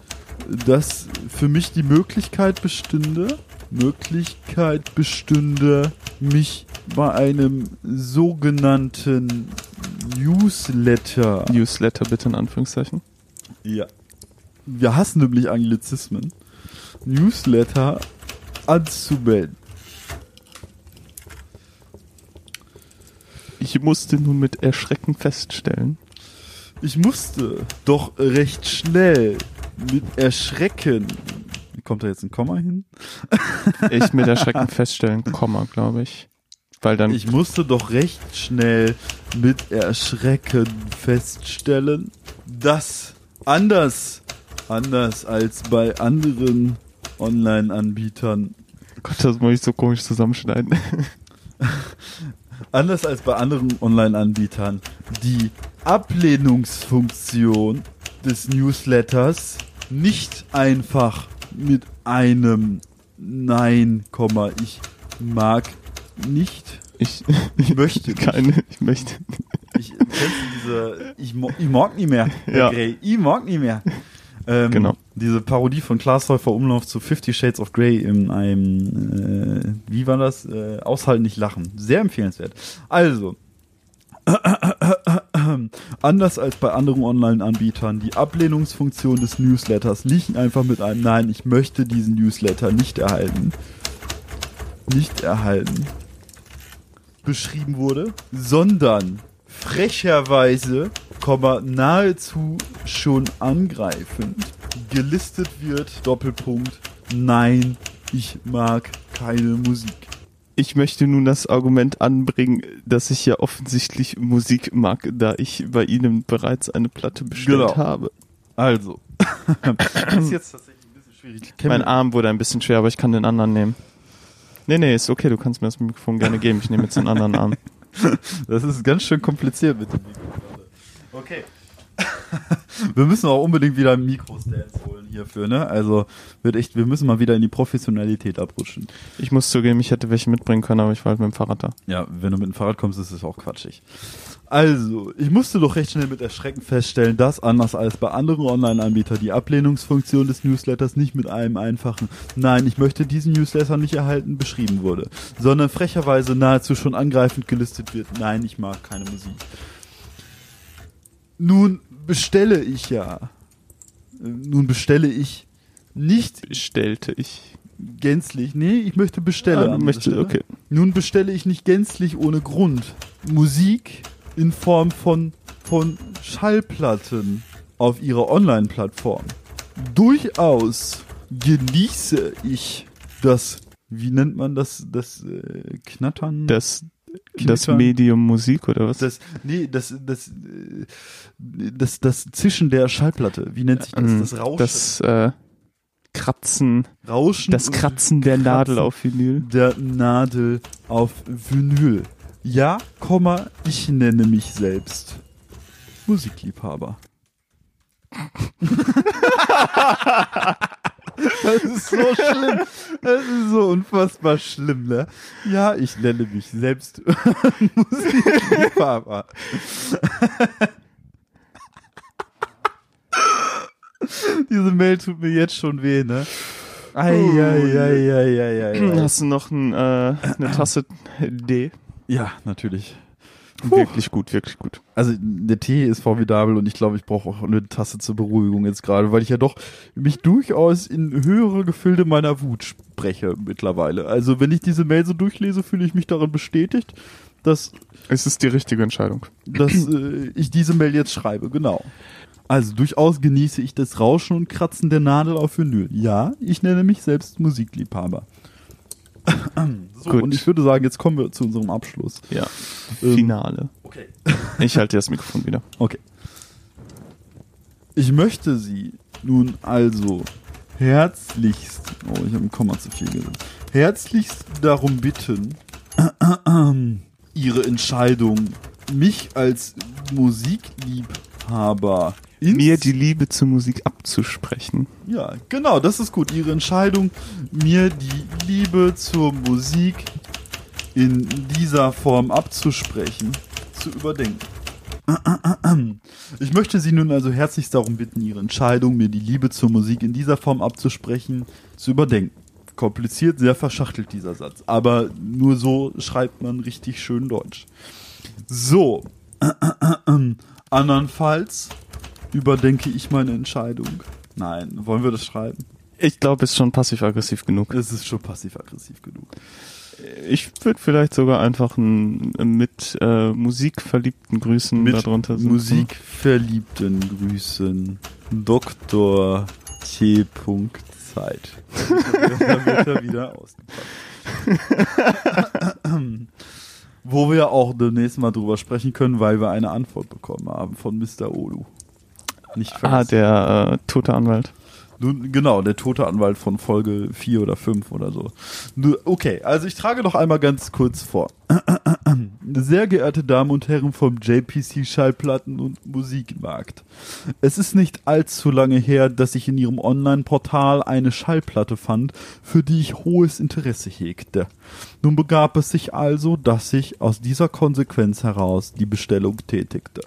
dass für mich die Möglichkeit bestünde, Möglichkeit bestünde, mich bei einem sogenannten Newsletter Newsletter bitte in Anführungszeichen. Ja. Wir hassen nämlich Anglizismen. Newsletter anzumelden. Ich musste nun mit Erschrecken feststellen. Ich musste doch recht schnell mit Erschrecken. Wie kommt da jetzt ein Komma hin? [laughs] Ich mit Erschrecken [laughs] feststellen, Komma, glaube ich. Weil dann, Ich musste doch recht schnell mit Erschrecken feststellen, dass anders, anders als bei anderen Online-Anbietern Gott, das muss ich so komisch zusammenschneiden. [laughs] Anders als bei anderen Online-Anbietern die Ablehnungsfunktion des Newsletters nicht einfach mit einem Nein, Komma, ich mag nicht, Ich, ich möchte nicht. [laughs] keine, ich möchte. Ich, diese, ich, mo- ich mag nie mehr, [laughs] Ja. Grey, ich mag nie mehr. Ähm, Genau. Diese Parodie von Klaas Häufer Umlauf zu Fifty Shades of Grey in einem, äh, wie war das? Äh, Aushalten, nicht lachen. Sehr empfehlenswert. Also, [clears throat] anders als bei anderen Online-Anbietern, die Ablehnungsfunktion des Newsletters liegt einfach mit einem Nein, ich möchte diesen Newsletter nicht erhalten. Nicht erhalten. Beschrieben wurde, sondern frecherweise, nahezu schon angreifend gelistet wird, Doppelpunkt, nein, ich mag keine Musik. Ich möchte nun das Argument anbringen, dass ich ja offensichtlich Musik mag, da ich bei Ihnen bereits eine Platte bestellt Genau. habe. Also. [laughs] das ist jetzt tatsächlich ein bisschen schwierig. Mein Arm wurde ein bisschen schwer, aber ich kann den anderen nehmen. Nee, nee, ist okay, du kannst mir das Mikrofon gerne geben. Ich nehme jetzt den anderen Arm. [laughs] Das ist ganz schön kompliziert mit dem Mikro. Okay. [laughs] wir müssen auch unbedingt wieder Mikrostands holen hierfür, ne? Also wird echt, wir müssen mal wieder in die Professionalität abrutschen. Ich muss zugeben, ich hätte welche mitbringen können, aber ich war halt mit dem Fahrrad da. Ja, wenn du mit dem Fahrrad kommst, ist es auch quatschig. Also, ich musste doch recht schnell mit Erschrecken feststellen, dass anders als bei anderen Online-Anbietern die Ablehnungsfunktion des Newsletters nicht mit einem einfachen Nein, ich möchte diesen Newsletter nicht erhalten beschrieben wurde, sondern frecherweise nahezu schon angreifend gelistet wird. Nein, ich mag keine Musik. Nun bestelle ich ja. Nun bestelle ich nicht Bestellte ich. gänzlich. Nee, ich möchte bestellen. Ah, Stelle. okay. Nun bestelle ich nicht gänzlich ohne Grund Musik in Form von, von Schallplatten auf ihrer Online-Plattform. Durchaus genieße ich das, wie nennt man das, das äh, Knattern? Das, das? Medium Musik oder was? das, nee, das, das, das, das Zischen der Schallplatte. Wie nennt sich das? Ähm, Das Rauschen. Das äh, Kratzen, Rauschen. das Kratzen der Nadel Kratzen. auf Vinyl. der Nadel auf Vinyl. Ja, Komma, ich nenne mich selbst Musikliebhaber. [laughs] das ist so schlimm. Das ist so unfassbar schlimm, ne? Ja, ich nenne mich selbst [laughs] Musikliebhaber. Diese Mail tut mir jetzt schon weh, ne? Ei, ei, ei, ei, ei, ei, ei. Hast du noch ein, äh, eine Tasse D? Ja, natürlich. Wirklich gut, wirklich gut. Also der Tee ist formidabel und ich glaube, ich brauche auch eine Tasse zur Beruhigung jetzt gerade, weil ich ja doch mich durchaus in höhere Gefilde meiner Wut spreche mittlerweile. Also wenn ich diese Mail so durchlese, fühle ich mich darin bestätigt, dass, Es ist die richtige Entscheidung. dass äh, ich diese Mail jetzt schreibe. Genau. Also durchaus genieße ich das Rauschen und Kratzen der Nadel auf Vinyl. Ja, ich nenne mich selbst Musikliebhaber. [clears throat] so, Gut. und ich würde sagen, jetzt kommen wir zu unserem Abschluss. Ja. Ähm, Finale. Okay. [laughs] Ich halte das Mikrofon wieder. Okay. Ich möchte Sie nun also herzlichst, oh, ich habe ein Komma zu viel gesagt, herzlichst darum bitten, [clears throat] Ihre Entscheidung, mich als Musikliebhaber ins- Mir die Liebe zur Musik abzusprechen. ja, genau, das ist gut. Ihre Entscheidung, mir die Liebe zur Musik in dieser Form abzusprechen, zu überdenken. Ich möchte Sie nun also herzlichst darum bitten, Ihre Entscheidung, mir die Liebe zur Musik in dieser Form abzusprechen, zu überdenken. Kompliziert, sehr verschachtelt dieser Satz, aber nur so schreibt man richtig schön Deutsch. So, [clears throat] andernfalls überdenke ich meine Entscheidung. Nein, wollen wir das schreiben? Ich glaube, es ist schon passiv-aggressiv genug. Es ist schon passiv-aggressiv genug. Ich würde vielleicht sogar einfach ein, mit äh, Musik verliebten Grüßen Mit darunter setzen. Musikverliebten Grüßen. Dr. T. Zeit. Da wird er wieder ausgepackt. [laughs] Wo wir auch demnächst mal drüber sprechen können, weil wir eine Antwort bekommen haben von Mr. Olu. Nicht Ah, der äh, tote Anwalt. Nun, genau, der tote Anwalt von Folge 4 oder 5 oder so. Okay, also ich trage noch einmal ganz kurz vor. [clears throat] Sehr geehrte Damen und Herren vom JPC Schallplatten und Musikmarkt. Es ist nicht allzu lange her, dass ich in Ihrem Online-Portal eine Schallplatte fand, für die ich hohes Interesse hegte. Nun begab es sich also, dass ich aus dieser Konsequenz heraus die Bestellung tätigte.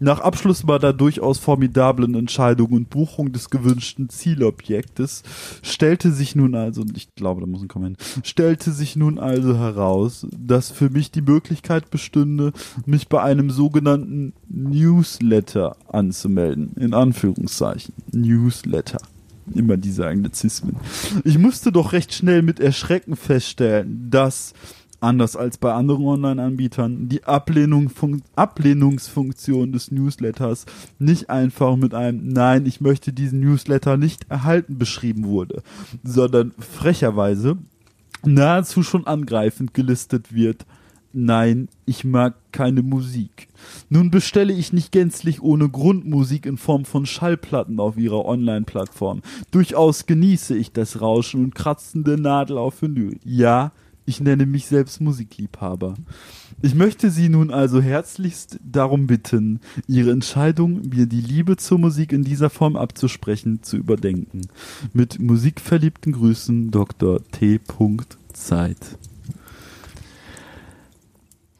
Nach Abschluss meiner durchaus formidablen Entscheidung und Buchung des gewünschten Zielobjektes stellte sich nun also, ich glaube, da muss ein Kommentar, stellte sich nun also heraus, dass für mich die Möglichkeit bestünde, mich bei einem sogenannten Newsletter anzumelden. In Anführungszeichen. Newsletter. Immer diese Anglizismen. Ich musste doch recht schnell mit Erschrecken feststellen, dass anders als bei anderen Online-Anbietern, die Ablehnung fun Ablehnungsfunktion des Newsletters nicht einfach mit einem Nein, ich möchte diesen Newsletter nicht erhalten beschrieben wurde, sondern frecherweise nahezu schon angreifend gelistet wird. Nein, ich mag keine Musik. Nun bestelle ich nicht gänzlich ohne Grund Musik in Form von Schallplatten auf ihrer Online-Plattform. Durchaus genieße ich das Rauschen und Kratzen der Nadel auf Vinyl. Ja, ich nenne mich selbst Musikliebhaber. Ich möchte Sie nun also herzlichst darum bitten, Ihre Entscheidung, mir die Liebe zur Musik in dieser Form abzusprechen, zu überdenken. Mit musikverliebten Grüßen Dr. T. Zeit.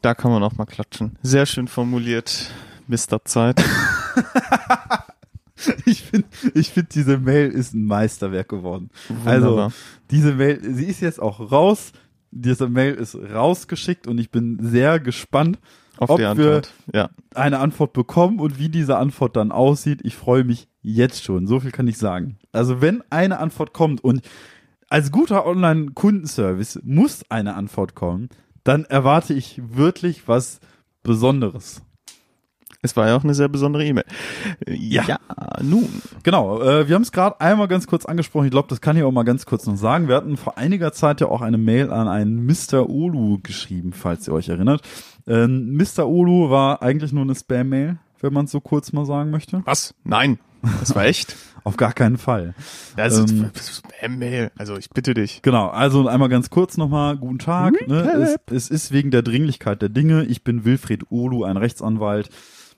Da kann man auch mal klatschen. Sehr schön formuliert, Mr. Zeit. [laughs] ich finde, ich finde, diese Mail ist ein Meisterwerk geworden. Wunderbar. Also, diese Mail, sie ist jetzt auch raus. Diese Mail ist rausgeschickt und ich bin sehr gespannt, Auf ob die wir Antwort. Ja. eine Antwort bekommen und wie diese Antwort dann aussieht. Ich freue mich jetzt schon. So viel kann ich sagen. Also, wenn eine Antwort kommt und als guter Online-Kundenservice muss eine Antwort kommen, dann erwarte ich wirklich was Besonderes. Es war ja auch eine sehr besondere E-Mail. Ja. nun. Genau, äh, wir haben es gerade einmal ganz kurz angesprochen. Ich glaube, das kann ich auch mal ganz kurz noch sagen. Wir hatten vor einiger Zeit ja auch eine Mail an einen Mr. Olu geschrieben, falls ihr euch erinnert. Ähm, Mr. Olu war eigentlich nur eine Spam-Mail, wenn man es so kurz mal sagen möchte. Was? Nein. Das war echt? [laughs] Auf gar keinen Fall. Das Ähm, Spam-Mail. Also ich bitte dich. Genau, also einmal ganz kurz nochmal, guten Tag. Ne? Es, es ist wegen der Dringlichkeit der Dinge. Ich bin Wilfried Olu, ein Rechtsanwalt,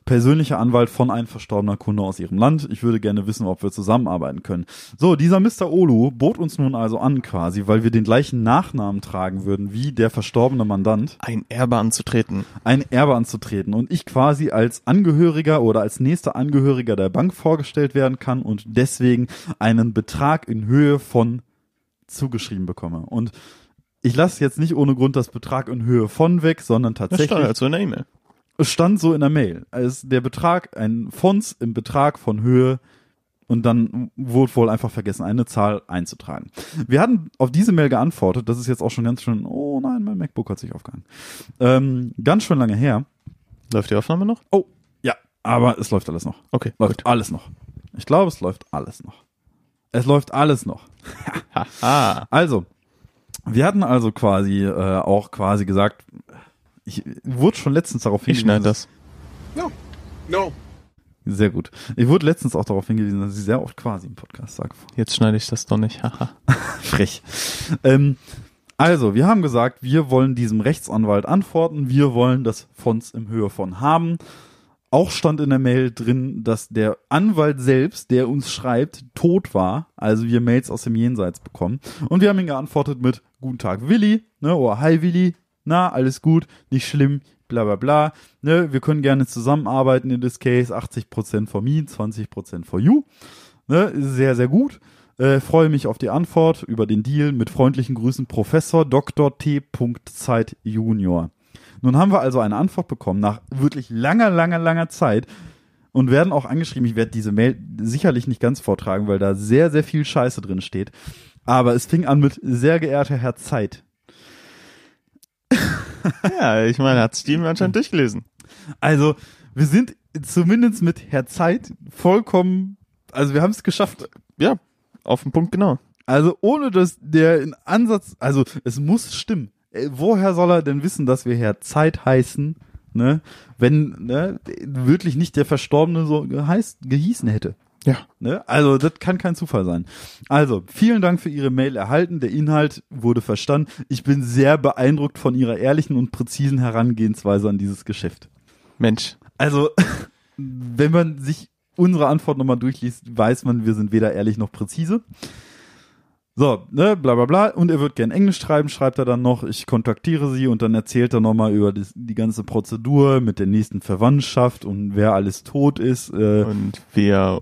persönlicher Anwalt von einem verstorbener Kunde aus ihrem Land. Ich würde gerne wissen, ob wir zusammenarbeiten können. So, dieser Mr. Olu bot uns nun also an quasi, weil wir den gleichen Nachnamen tragen würden wie der verstorbene Mandant, Ein Erbe anzutreten. ein Erbe anzutreten und ich quasi als Angehöriger oder als nächster Angehöriger der Bank vorgestellt werden kann und deswegen einen Betrag in Höhe von zugeschrieben bekomme. Und ich lasse jetzt nicht ohne Grund das Betrag in Höhe von weg, sondern tatsächlich stand also in der E-Mail. Es stand so in der Mail. Also der Betrag, ein Fonds im Betrag von Höhe und dann wurde wohl einfach vergessen, eine Zahl einzutragen. Wir hatten auf diese Mail geantwortet, das ist jetzt auch schon ganz schön, oh nein, mein MacBook hat sich aufgehangen. Ähm, ganz schön lange her. Läuft die Aufnahme noch? Oh, ja, aber es läuft alles noch. Okay. Läuft alles noch. Ich glaube, es läuft alles noch. Es läuft alles noch. [laughs] Also, wir hatten also quasi äh, auch quasi gesagt, ich wurde schon letztens darauf Ich schneide das. No. No. Sehr gut. Ich wurde letztens auch darauf hingewiesen, dass ich sehr oft quasi im Podcast sage. Jetzt schneide ich das doch nicht. Haha. [laughs] Frech. Ähm, also, wir haben gesagt, wir wollen diesem Rechtsanwalt antworten. Wir wollen das Fonds im Höhe von haben. Auch stand in der Mail drin, dass der Anwalt selbst, der uns schreibt, tot war. Also wir Mails aus dem Jenseits bekommen. Und wir haben ihm geantwortet mit Guten Tag, Willi. Ne, oder Hi, Willi. Na, alles gut, nicht schlimm, bla bla bla. Ne, wir können gerne zusammenarbeiten in this case. 80% for me, 20% for you. Ne, sehr, sehr gut. Äh, freue mich auf die Antwort über den Deal. Mit freundlichen Grüßen Professor Dr. T. Zeit Junior. Nun haben wir also eine Antwort bekommen nach wirklich langer, langer, langer Zeit und werden auch angeschrieben. Ich werde diese Mail sicherlich nicht ganz vortragen, weil da sehr, sehr viel Scheiße drin steht. Aber es fing an mit sehr geehrter Herr Zeit. [laughs] ja, ich meine, hat Steven anscheinend durchgelesen. Also, wir sind zumindest mit Herr Zeit vollkommen, also wir haben es geschafft. Ja, auf den Punkt genau. Also ohne dass der in Ansatz, also es muss stimmen. Äh, Woher soll er denn wissen, dass wir Herr Zeit heißen, ne? Wenn ne, wirklich nicht der Verstorbene so geheißt, gehießen hätte. Ja. Ne? Also das kann kein Zufall sein. Also vielen Dank für Ihre Mail erhalten. Der Inhalt wurde verstanden. Ich bin sehr beeindruckt von Ihrer ehrlichen und präzisen Herangehensweise an dieses Geschäft. Mensch. Also [laughs] wenn man sich unsere Antwort nochmal durchliest, weiß man, wir sind weder ehrlich noch präzise. So, ne, bla bla bla. Und er wird gern Englisch schreiben, schreibt er dann noch. Ich kontaktiere sie und dann erzählt er nochmal über das, die ganze Prozedur mit der nächsten Verwandtschaft und wer alles tot ist. Äh, Und wer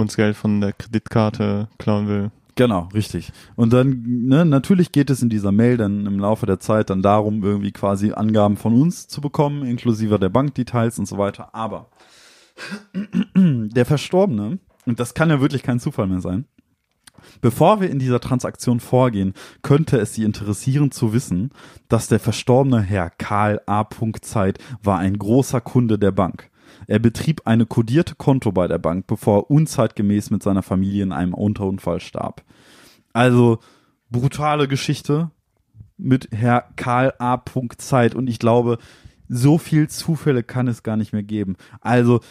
uns Geld von der Kreditkarte klauen will. Genau, richtig. Und dann, ne, natürlich geht es in dieser Mail dann im Laufe der Zeit dann darum, irgendwie quasi Angaben von uns zu bekommen, inklusive der Bankdetails und so weiter. Aber der Verstorbene, und das kann ja wirklich kein Zufall mehr sein, bevor wir in dieser Transaktion vorgehen, könnte es Sie interessieren zu wissen, dass der verstorbene Herr Karl A. Zeit war ein großer Kunde der Bank. Er betrieb eine kodierte Konto bei der Bank, bevor er unzeitgemäß mit seiner Familie in einem Autounfall starb. Also brutale Geschichte, mit Herr Karl A. Zeit und ich glaube, so viel Zufälle kann es gar nicht mehr geben. Also,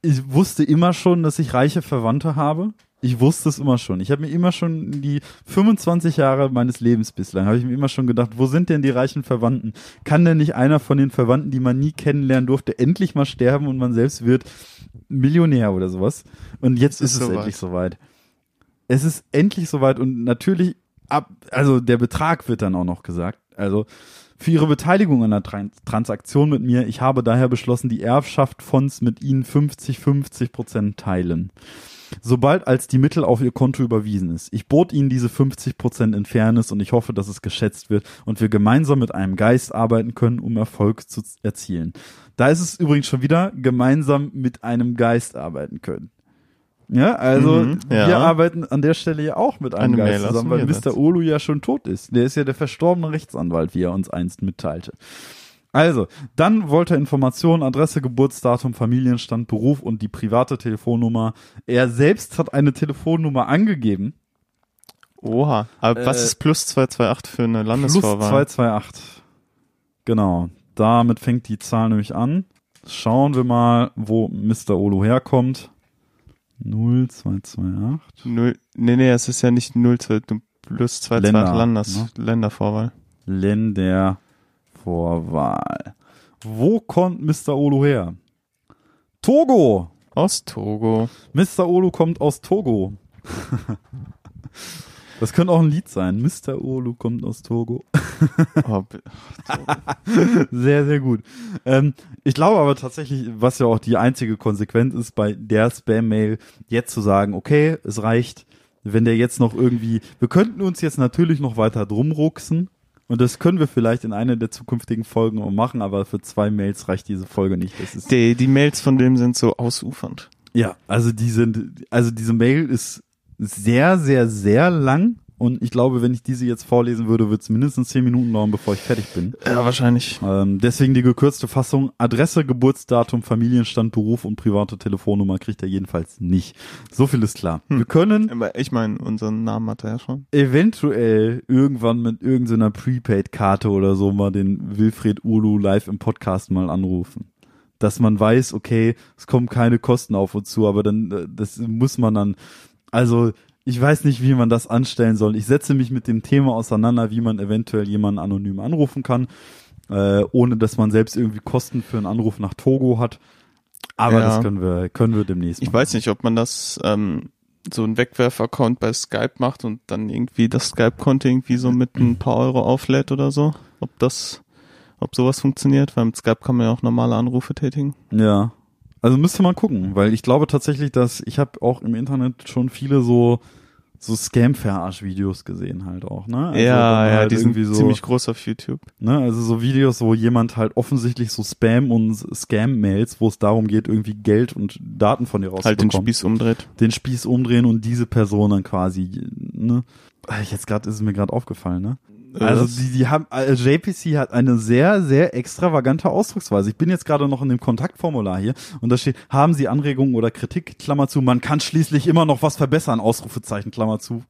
ich wusste immer schon, dass ich reiche Verwandte habe. Ich wusste es immer schon. Ich habe mir immer schon die 25 Jahre meines Lebens bislang, habe ich mir immer schon gedacht, wo sind denn die reichen Verwandten? Kann denn nicht einer von den Verwandten, die man nie kennenlernen durfte, endlich mal sterben und man selbst wird Millionär oder sowas? Und jetzt ist, ist es soweit. endlich soweit. Es ist endlich soweit und natürlich ab, also der Betrag wird dann auch noch gesagt. Also für ihre Beteiligung an der Tran Transaktion mit mir, ich habe daher beschlossen, die Erbschaft Fonds mit ihnen 50-50 Prozent teilen. Sobald als die Mittel auf ihr Konto überwiesen ist. Ich bot ihnen diese 50 Prozent in Fairness und ich hoffe, dass es geschätzt wird und wir gemeinsam mit einem Geist arbeiten können, um Erfolg zu erzielen. Da ist es übrigens schon wieder gemeinsam mit einem Geist arbeiten können. Ja, also Mhm, ja. wir arbeiten an der Stelle ja auch mit einem Eine Geist Mail zusammen, weil Mr. Olu ja schon tot ist. Der ist ja der verstorbene Rechtsanwalt, wie er uns einst mitteilte. Also, dann wollte er Informationen, Adresse, Geburtsdatum, Familienstand, Beruf und die private Telefonnummer. Er selbst hat eine Telefonnummer angegeben. Oha. Aber was Äh, ist plus 228 für eine Plus Landesvorwahl? 228. Genau. Damit fängt die Zahl nämlich an. Schauen wir mal, wo Mr. Olo herkommt. 0228. Null, nee, nee, es ist ja nicht 0, zwei- du- plus 228 Länder, Landers, ne? Ländervorwahl. Ländervorwahl. Wo kommt Mr. Olo her? Togo. Aus Togo. Mr. Olo kommt aus Togo. [laughs] Das könnte auch ein Lied sein. Mr. Olo kommt aus Togo. Oh, [laughs] Sehr, sehr gut. Ähm, ich glaube aber tatsächlich, was ja auch die einzige Konsequenz ist, bei der Spam-Mail jetzt zu sagen, okay, es reicht, wenn der jetzt noch irgendwie, wir könnten uns jetzt natürlich noch weiter drum rucksen und das können wir vielleicht in einer der zukünftigen Folgen auch machen, aber für zwei Mails reicht diese Folge nicht. Die, die Mails von dem sind so ausufernd. ja, also die sind, also diese Mail ist sehr, sehr, sehr lang und ich glaube, wenn ich diese jetzt vorlesen würde, wird es mindestens zehn Minuten dauern, bevor ich fertig bin. Ja, wahrscheinlich. Ähm, deswegen die gekürzte Fassung. Adresse, Geburtsdatum, Familienstand, Beruf und private Telefonnummer kriegt er jedenfalls nicht. So viel ist klar. Wir können Aber ich meine, unseren Namen hat er ja schon. eventuell irgendwann mit irgendeiner Prepaid-Karte oder so mal den Wilfried Ulu live im Podcast mal anrufen. Dass man weiß, okay, es kommen keine Kosten auf uns zu, aber dann, äh, das muss man dann, also, ich weiß nicht, wie man das anstellen soll. Ich setze mich mit dem Thema auseinander, wie man eventuell jemanden anonym anrufen kann, äh, ohne dass man selbst irgendwie Kosten für einen Anruf nach Togo hat. Aber Ja. das können wir, können wir demnächst Ich machen. weiß nicht, ob man das ähm, so ein Wegwerf-Account bei Skype macht und dann irgendwie das Skype-Konto irgendwie so mit ein paar Euro auflädt oder so. Ob das, ob sowas funktioniert, weil mit Skype kann man ja auch normale Anrufe tätigen. Ja. Also müsste man gucken, weil ich glaube tatsächlich, dass ich habe auch im Internet schon viele so so Scam-Verarsch-Videos gesehen halt auch, ne? Also ja, ja, halt die sind so, ziemlich groß auf YouTube. ne? Also so Videos, wo jemand halt offensichtlich so Spam und Scam-Mails, wo es darum geht, irgendwie Geld und Daten von dir Halt den rauszubekommen, Spieß umdreht. den Spieß umdrehen und diese Person dann quasi, ne? Jetzt gerade ist es mir gerade aufgefallen, ne? Also Das- die, die haben, äh, JPC hat eine sehr, sehr extravagante Ausdrucksweise. Ich bin jetzt gerade noch in dem Kontaktformular hier und da steht, haben Sie Anregungen oder Kritik, Klammer zu, man kann schließlich immer noch was verbessern, Ausrufezeichen, Klammer zu.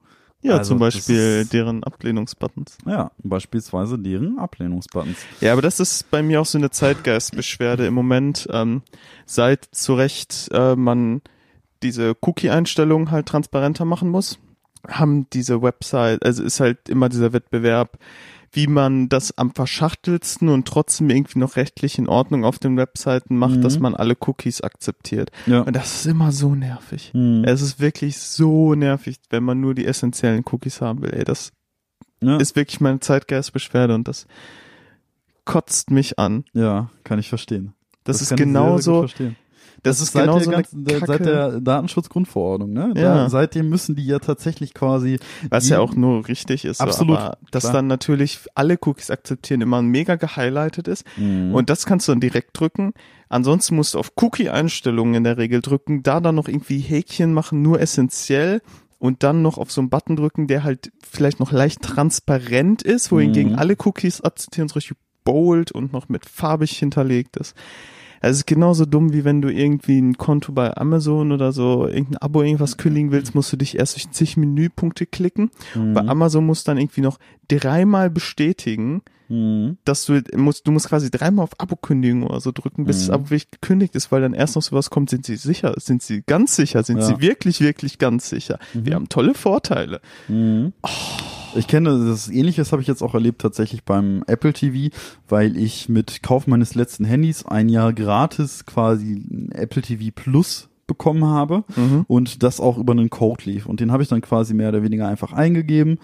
ja, also zum Beispiel deren Ablehnungsbuttons. Ja, beispielsweise deren Ablehnungsbuttons. Ja, aber das ist bei mir auch so eine Zeitgeistbeschwerde im Moment. Ähm, seit zu Recht äh, man diese Cookie-Einstellungen halt transparenter machen muss, haben diese Website, also ist halt immer dieser Wettbewerb, wie man das am verschachtelsten und trotzdem irgendwie noch rechtlich in Ordnung auf den Webseiten macht, Mhm. dass man alle Cookies akzeptiert. Ja. Und das ist immer so nervig. Mhm. Es ist wirklich so nervig, wenn man nur die essentiellen Cookies haben will. Ey, das ja. ist wirklich meine Zeitgeistbeschwerde und das kotzt mich an. ja, kann ich verstehen. Das, ist kann ich sehr, sehr genauso. Das, ist seit genau der so eine ganzen, der- Kacke, seit der Datenschutzgrundverordnung, ne? Da, Ja. Seitdem müssen die ja tatsächlich quasi was ja auch nur richtig ist. Absolut, So, aber dass klar. dann natürlich alle Cookies akzeptieren immer mega gehighlightet ist. Mhm. Und das kannst du dann direkt drücken. Ansonsten musst du auf Cookie-Einstellungen in der Regel drücken, da dann noch irgendwie Häkchen machen, nur essentiell. Und dann noch auf so einen Button drücken, der halt vielleicht noch leicht transparent ist, wohingegen Mhm. alle Cookies akzeptieren, so richtig bold und noch mit farbig hinterlegt ist. Es ist genauso dumm, wie wenn du irgendwie ein Konto bei Amazon oder so, irgendein Abo, irgendwas kündigen willst, musst du dich erst durch zig Menüpunkte klicken. Mhm. Bei Amazon musst du dann irgendwie noch dreimal bestätigen, Mhm. dass du musst, du musst quasi dreimal auf Abo kündigen oder so drücken, bis das Mhm. Abo wirklich gekündigt ist, weil dann erst noch sowas kommt, sind sie sicher, sind sie ganz sicher, sind Ja. sie wirklich, wirklich ganz sicher. Wir haben tolle Vorteile. Mhm. Ich kenne das Ähnliches habe ich jetzt auch erlebt tatsächlich beim Apple TV, weil ich mit Kauf meines letzten Handys ein Jahr gratis quasi Apple TV Plus bekommen habe Mhm. und das auch über einen Code lief und den habe ich dann quasi mehr oder weniger einfach eingegeben.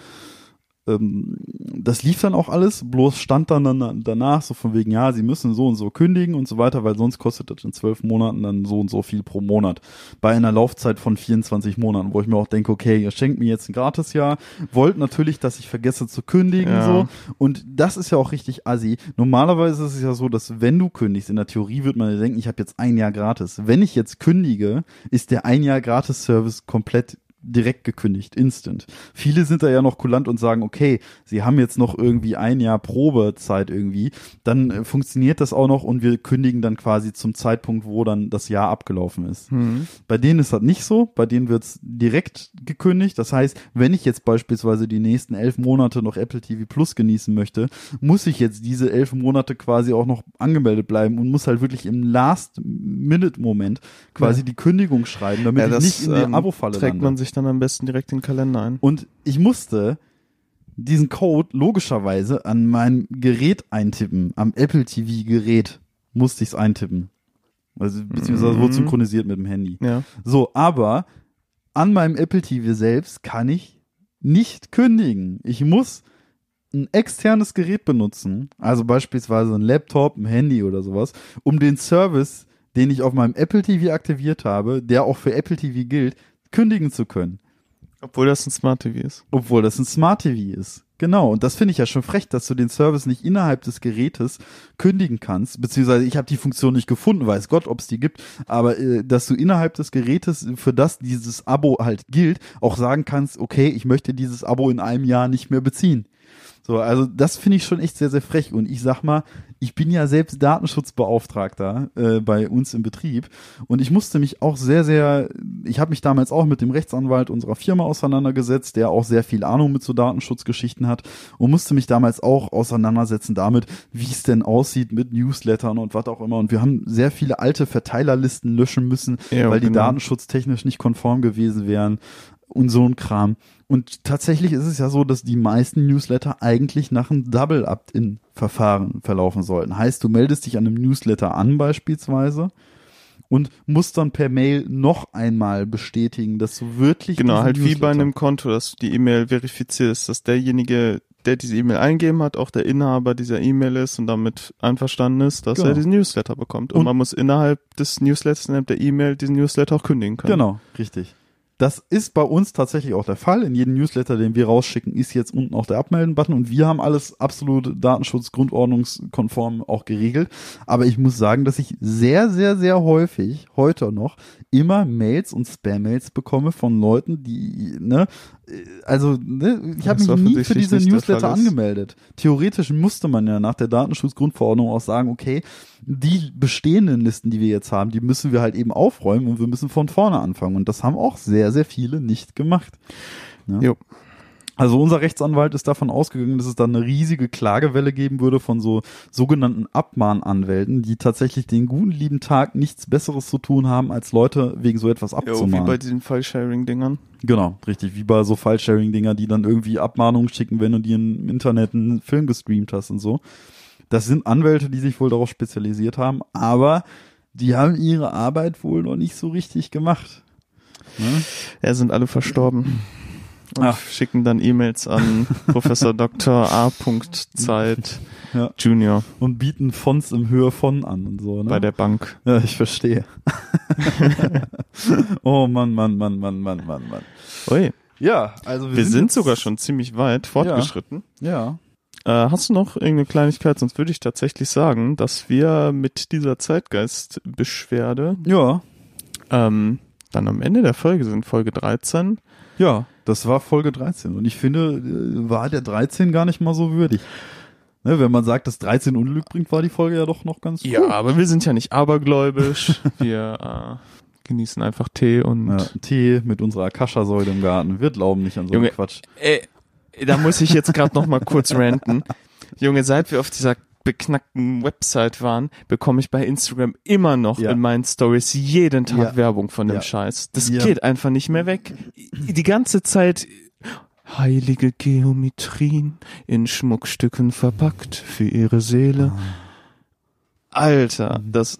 Ähm, das lief dann auch alles, bloß stand dann, dann danach so von wegen, ja, sie müssen so und so kündigen und so weiter, weil sonst kostet das in zwölf Monaten dann so und so viel pro Monat. Bei einer Laufzeit von 24 Monaten, wo ich mir auch denke, okay, ihr schenkt mir jetzt ein Gratisjahr, wollt natürlich, dass ich vergesse zu kündigen, Ja. so. Und das ist ja auch richtig assi. Normalerweise ist es ja so, dass wenn du kündigst, in der Theorie wird man ja denken, ich habe jetzt ein Jahr gratis. Wenn ich jetzt kündige, ist der ein Jahr Gratis-Service komplett direkt gekündigt, instant. Viele sind da ja noch kulant und sagen, okay, sie haben jetzt noch irgendwie ein Jahr Probezeit irgendwie, dann äh, funktioniert das auch noch und wir kündigen dann quasi zum Zeitpunkt, wo dann das Jahr abgelaufen ist. Mhm. Bei denen ist das nicht so, bei denen wird's direkt gekündigt. Das heißt, wenn ich jetzt beispielsweise die nächsten elf Monate noch Apple TV Plus genießen möchte, muss ich jetzt diese elf Monate quasi auch noch angemeldet bleiben und muss halt wirklich im Last-Minute-Moment quasi Ja. die Kündigung schreiben, damit Ja, ich das nicht in die ähm, Abo-Falle trägt lande. man sich dann am besten direkt in den Kalender ein. Und ich musste diesen Code logischerweise an mein Gerät eintippen, am Apple TV Gerät musste ich es eintippen. Also, beziehungsweise wurde Mhm. synchronisiert mit dem Handy. Ja. So, aber an meinem Apple TV selbst kann ich nicht kündigen. Ich muss ein externes Gerät benutzen, also beispielsweise ein Laptop, ein Handy oder sowas, um den Service, den ich auf meinem Apple TV aktiviert habe, der auch für Apple TV gilt, kündigen zu können. Obwohl das ein Smart TV ist. Obwohl das ein Smart TV ist. Genau, und das finde ich ja schon frech, dass du den Service nicht innerhalb des Gerätes kündigen kannst, beziehungsweise ich habe die Funktion nicht gefunden, weiß Gott, ob es die gibt, aber äh, dass du innerhalb des Gerätes, für das dieses Abo halt gilt, auch sagen kannst, okay, ich möchte dieses Abo in einem Jahr nicht mehr beziehen. So, also das finde ich schon echt sehr, sehr frech. Und ich sag mal, ich bin ja selbst Datenschutzbeauftragter äh, bei uns im Betrieb und ich musste mich auch sehr, sehr, ich habe mich damals auch mit dem Rechtsanwalt unserer Firma auseinandergesetzt, der auch sehr viel Ahnung mit so Datenschutzgeschichten hat und musste mich damals auch auseinandersetzen damit, wie es denn aussieht mit Newslettern und was auch immer. Und wir haben sehr viele alte Verteilerlisten löschen müssen, Ja, weil die genau. datenschutztechnisch nicht konform gewesen wären und so ein Kram. Und tatsächlich ist es ja so, dass die meisten Newsletter eigentlich nach einem Double-Opt-in-Verfahren verlaufen sollten. Heißt, du meldest dich an einem Newsletter an beispielsweise und musst dann per Mail noch einmal bestätigen, dass du wirklich Genau, halt wie bei Newsletter- einem Konto, dass die E-Mail verifiziert ist, dass derjenige, der diese E-Mail eingeben hat, auch der Inhaber dieser E-Mail ist und damit einverstanden ist, dass Genau. er diesen Newsletter bekommt. Und, Und- man muss innerhalb des Newsletters, innerhalb der E-Mail, diesen Newsletter auch kündigen können. Genau, richtig. Das ist bei uns tatsächlich auch der Fall. In jedem Newsletter, den wir rausschicken, ist jetzt unten auch der Abmelden-Button und wir haben alles absolut Datenschutz-Grundordnungskonform auch geregelt. Aber ich muss sagen, dass ich sehr, sehr, sehr häufig heute noch immer Mails und Spam-Mails bekomme von Leuten, die, ne, also, ne, ich habe mich nie für diese Newsletter angemeldet. Theoretisch musste man ja nach der Datenschutzgrundverordnung auch sagen, okay, die bestehenden Listen, die wir jetzt haben, die müssen wir halt eben aufräumen und wir müssen von vorne anfangen. Und das haben auch sehr, sehr viele nicht gemacht. Ja. Jo. Also unser Rechtsanwalt ist davon ausgegangen, dass es dann eine riesige Klagewelle geben würde von so sogenannten Abmahnanwälten, die tatsächlich den guten lieben Tag nichts Besseres zu tun haben, als Leute wegen so etwas Jo, wie abzumahnen. bei diesen File-Sharing-Dingern. Genau, richtig. Wie bei so File-Sharing-Dinger, die dann irgendwie Abmahnungen schicken, wenn du dir im Internet einen Film gestreamt hast und so. Das sind Anwälte, die sich wohl darauf spezialisiert haben, aber die haben ihre Arbeit wohl noch nicht so richtig gemacht. Ne? Ja, sind alle verstorben. Ach. schicken dann E-Mails an [laughs] Professor Dr. A. Zeit Ja. Junior Und bieten Fonts im Höhe von an und so. Ne? bei der Bank. ja, ich verstehe. [laughs] oh Mann, Mann, Mann, Mann, Mann, Mann, Mann. Ui, Ja, also wir, wir sind jetzt- sogar schon ziemlich weit fortgeschritten. Ja. Äh, hast du noch irgendeine Kleinigkeit? Sonst würde ich tatsächlich sagen, dass wir mit dieser Zeitgeistbeschwerde Ja. ähm, dann am Ende der Folge sind, Folge 13. Ja, das war Folge 13 und ich finde, äh, war der 13 gar nicht mal so würdig. Ne, wenn man sagt, dass 13 Unglück bringt, war die Folge ja doch noch ganz cool. Ja, aber wir sind ja nicht abergläubisch. [laughs] Wir äh, genießen einfach Tee und Ja, Tee mit unserer Akasha-Säule im Garten. Wir glauben nicht an so Junge, Quatsch. Ey, da muss ich jetzt gerade noch mal kurz ranten. Junge, seit wir auf dieser beknackten Website waren, bekomme ich bei Instagram immer noch Ja. in meinen Stories jeden Tag Ja. Werbung von dem Ja. Scheiß. Das geht einfach nicht mehr weg. Die ganze Zeit heilige Geometrien in Schmuckstücken verpackt für ihre Seele. Alter, das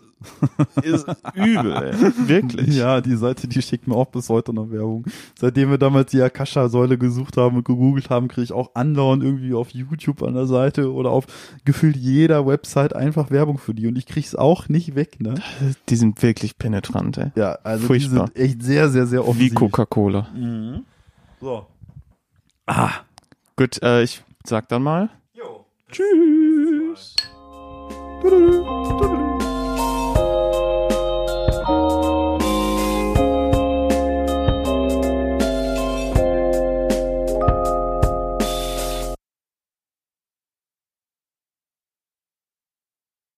ist übel, ey. wirklich. Ja, die Seite, die schickt mir auch bis heute noch Werbung. Seitdem wir damals die Akasha-Säule gesucht haben und gegoogelt haben, kriege ich auch andauernd irgendwie auf YouTube an der Seite oder auf gefühlt jeder Website einfach Werbung für die und ich krieg's auch nicht weg, ne? Die sind wirklich penetrant, ey. Ja, also Furchtbar. die sind echt sehr, sehr, sehr Wie offensiv. Coca-Cola. So. Gut, äh, ich sag dann mal. Jo. Tschüss.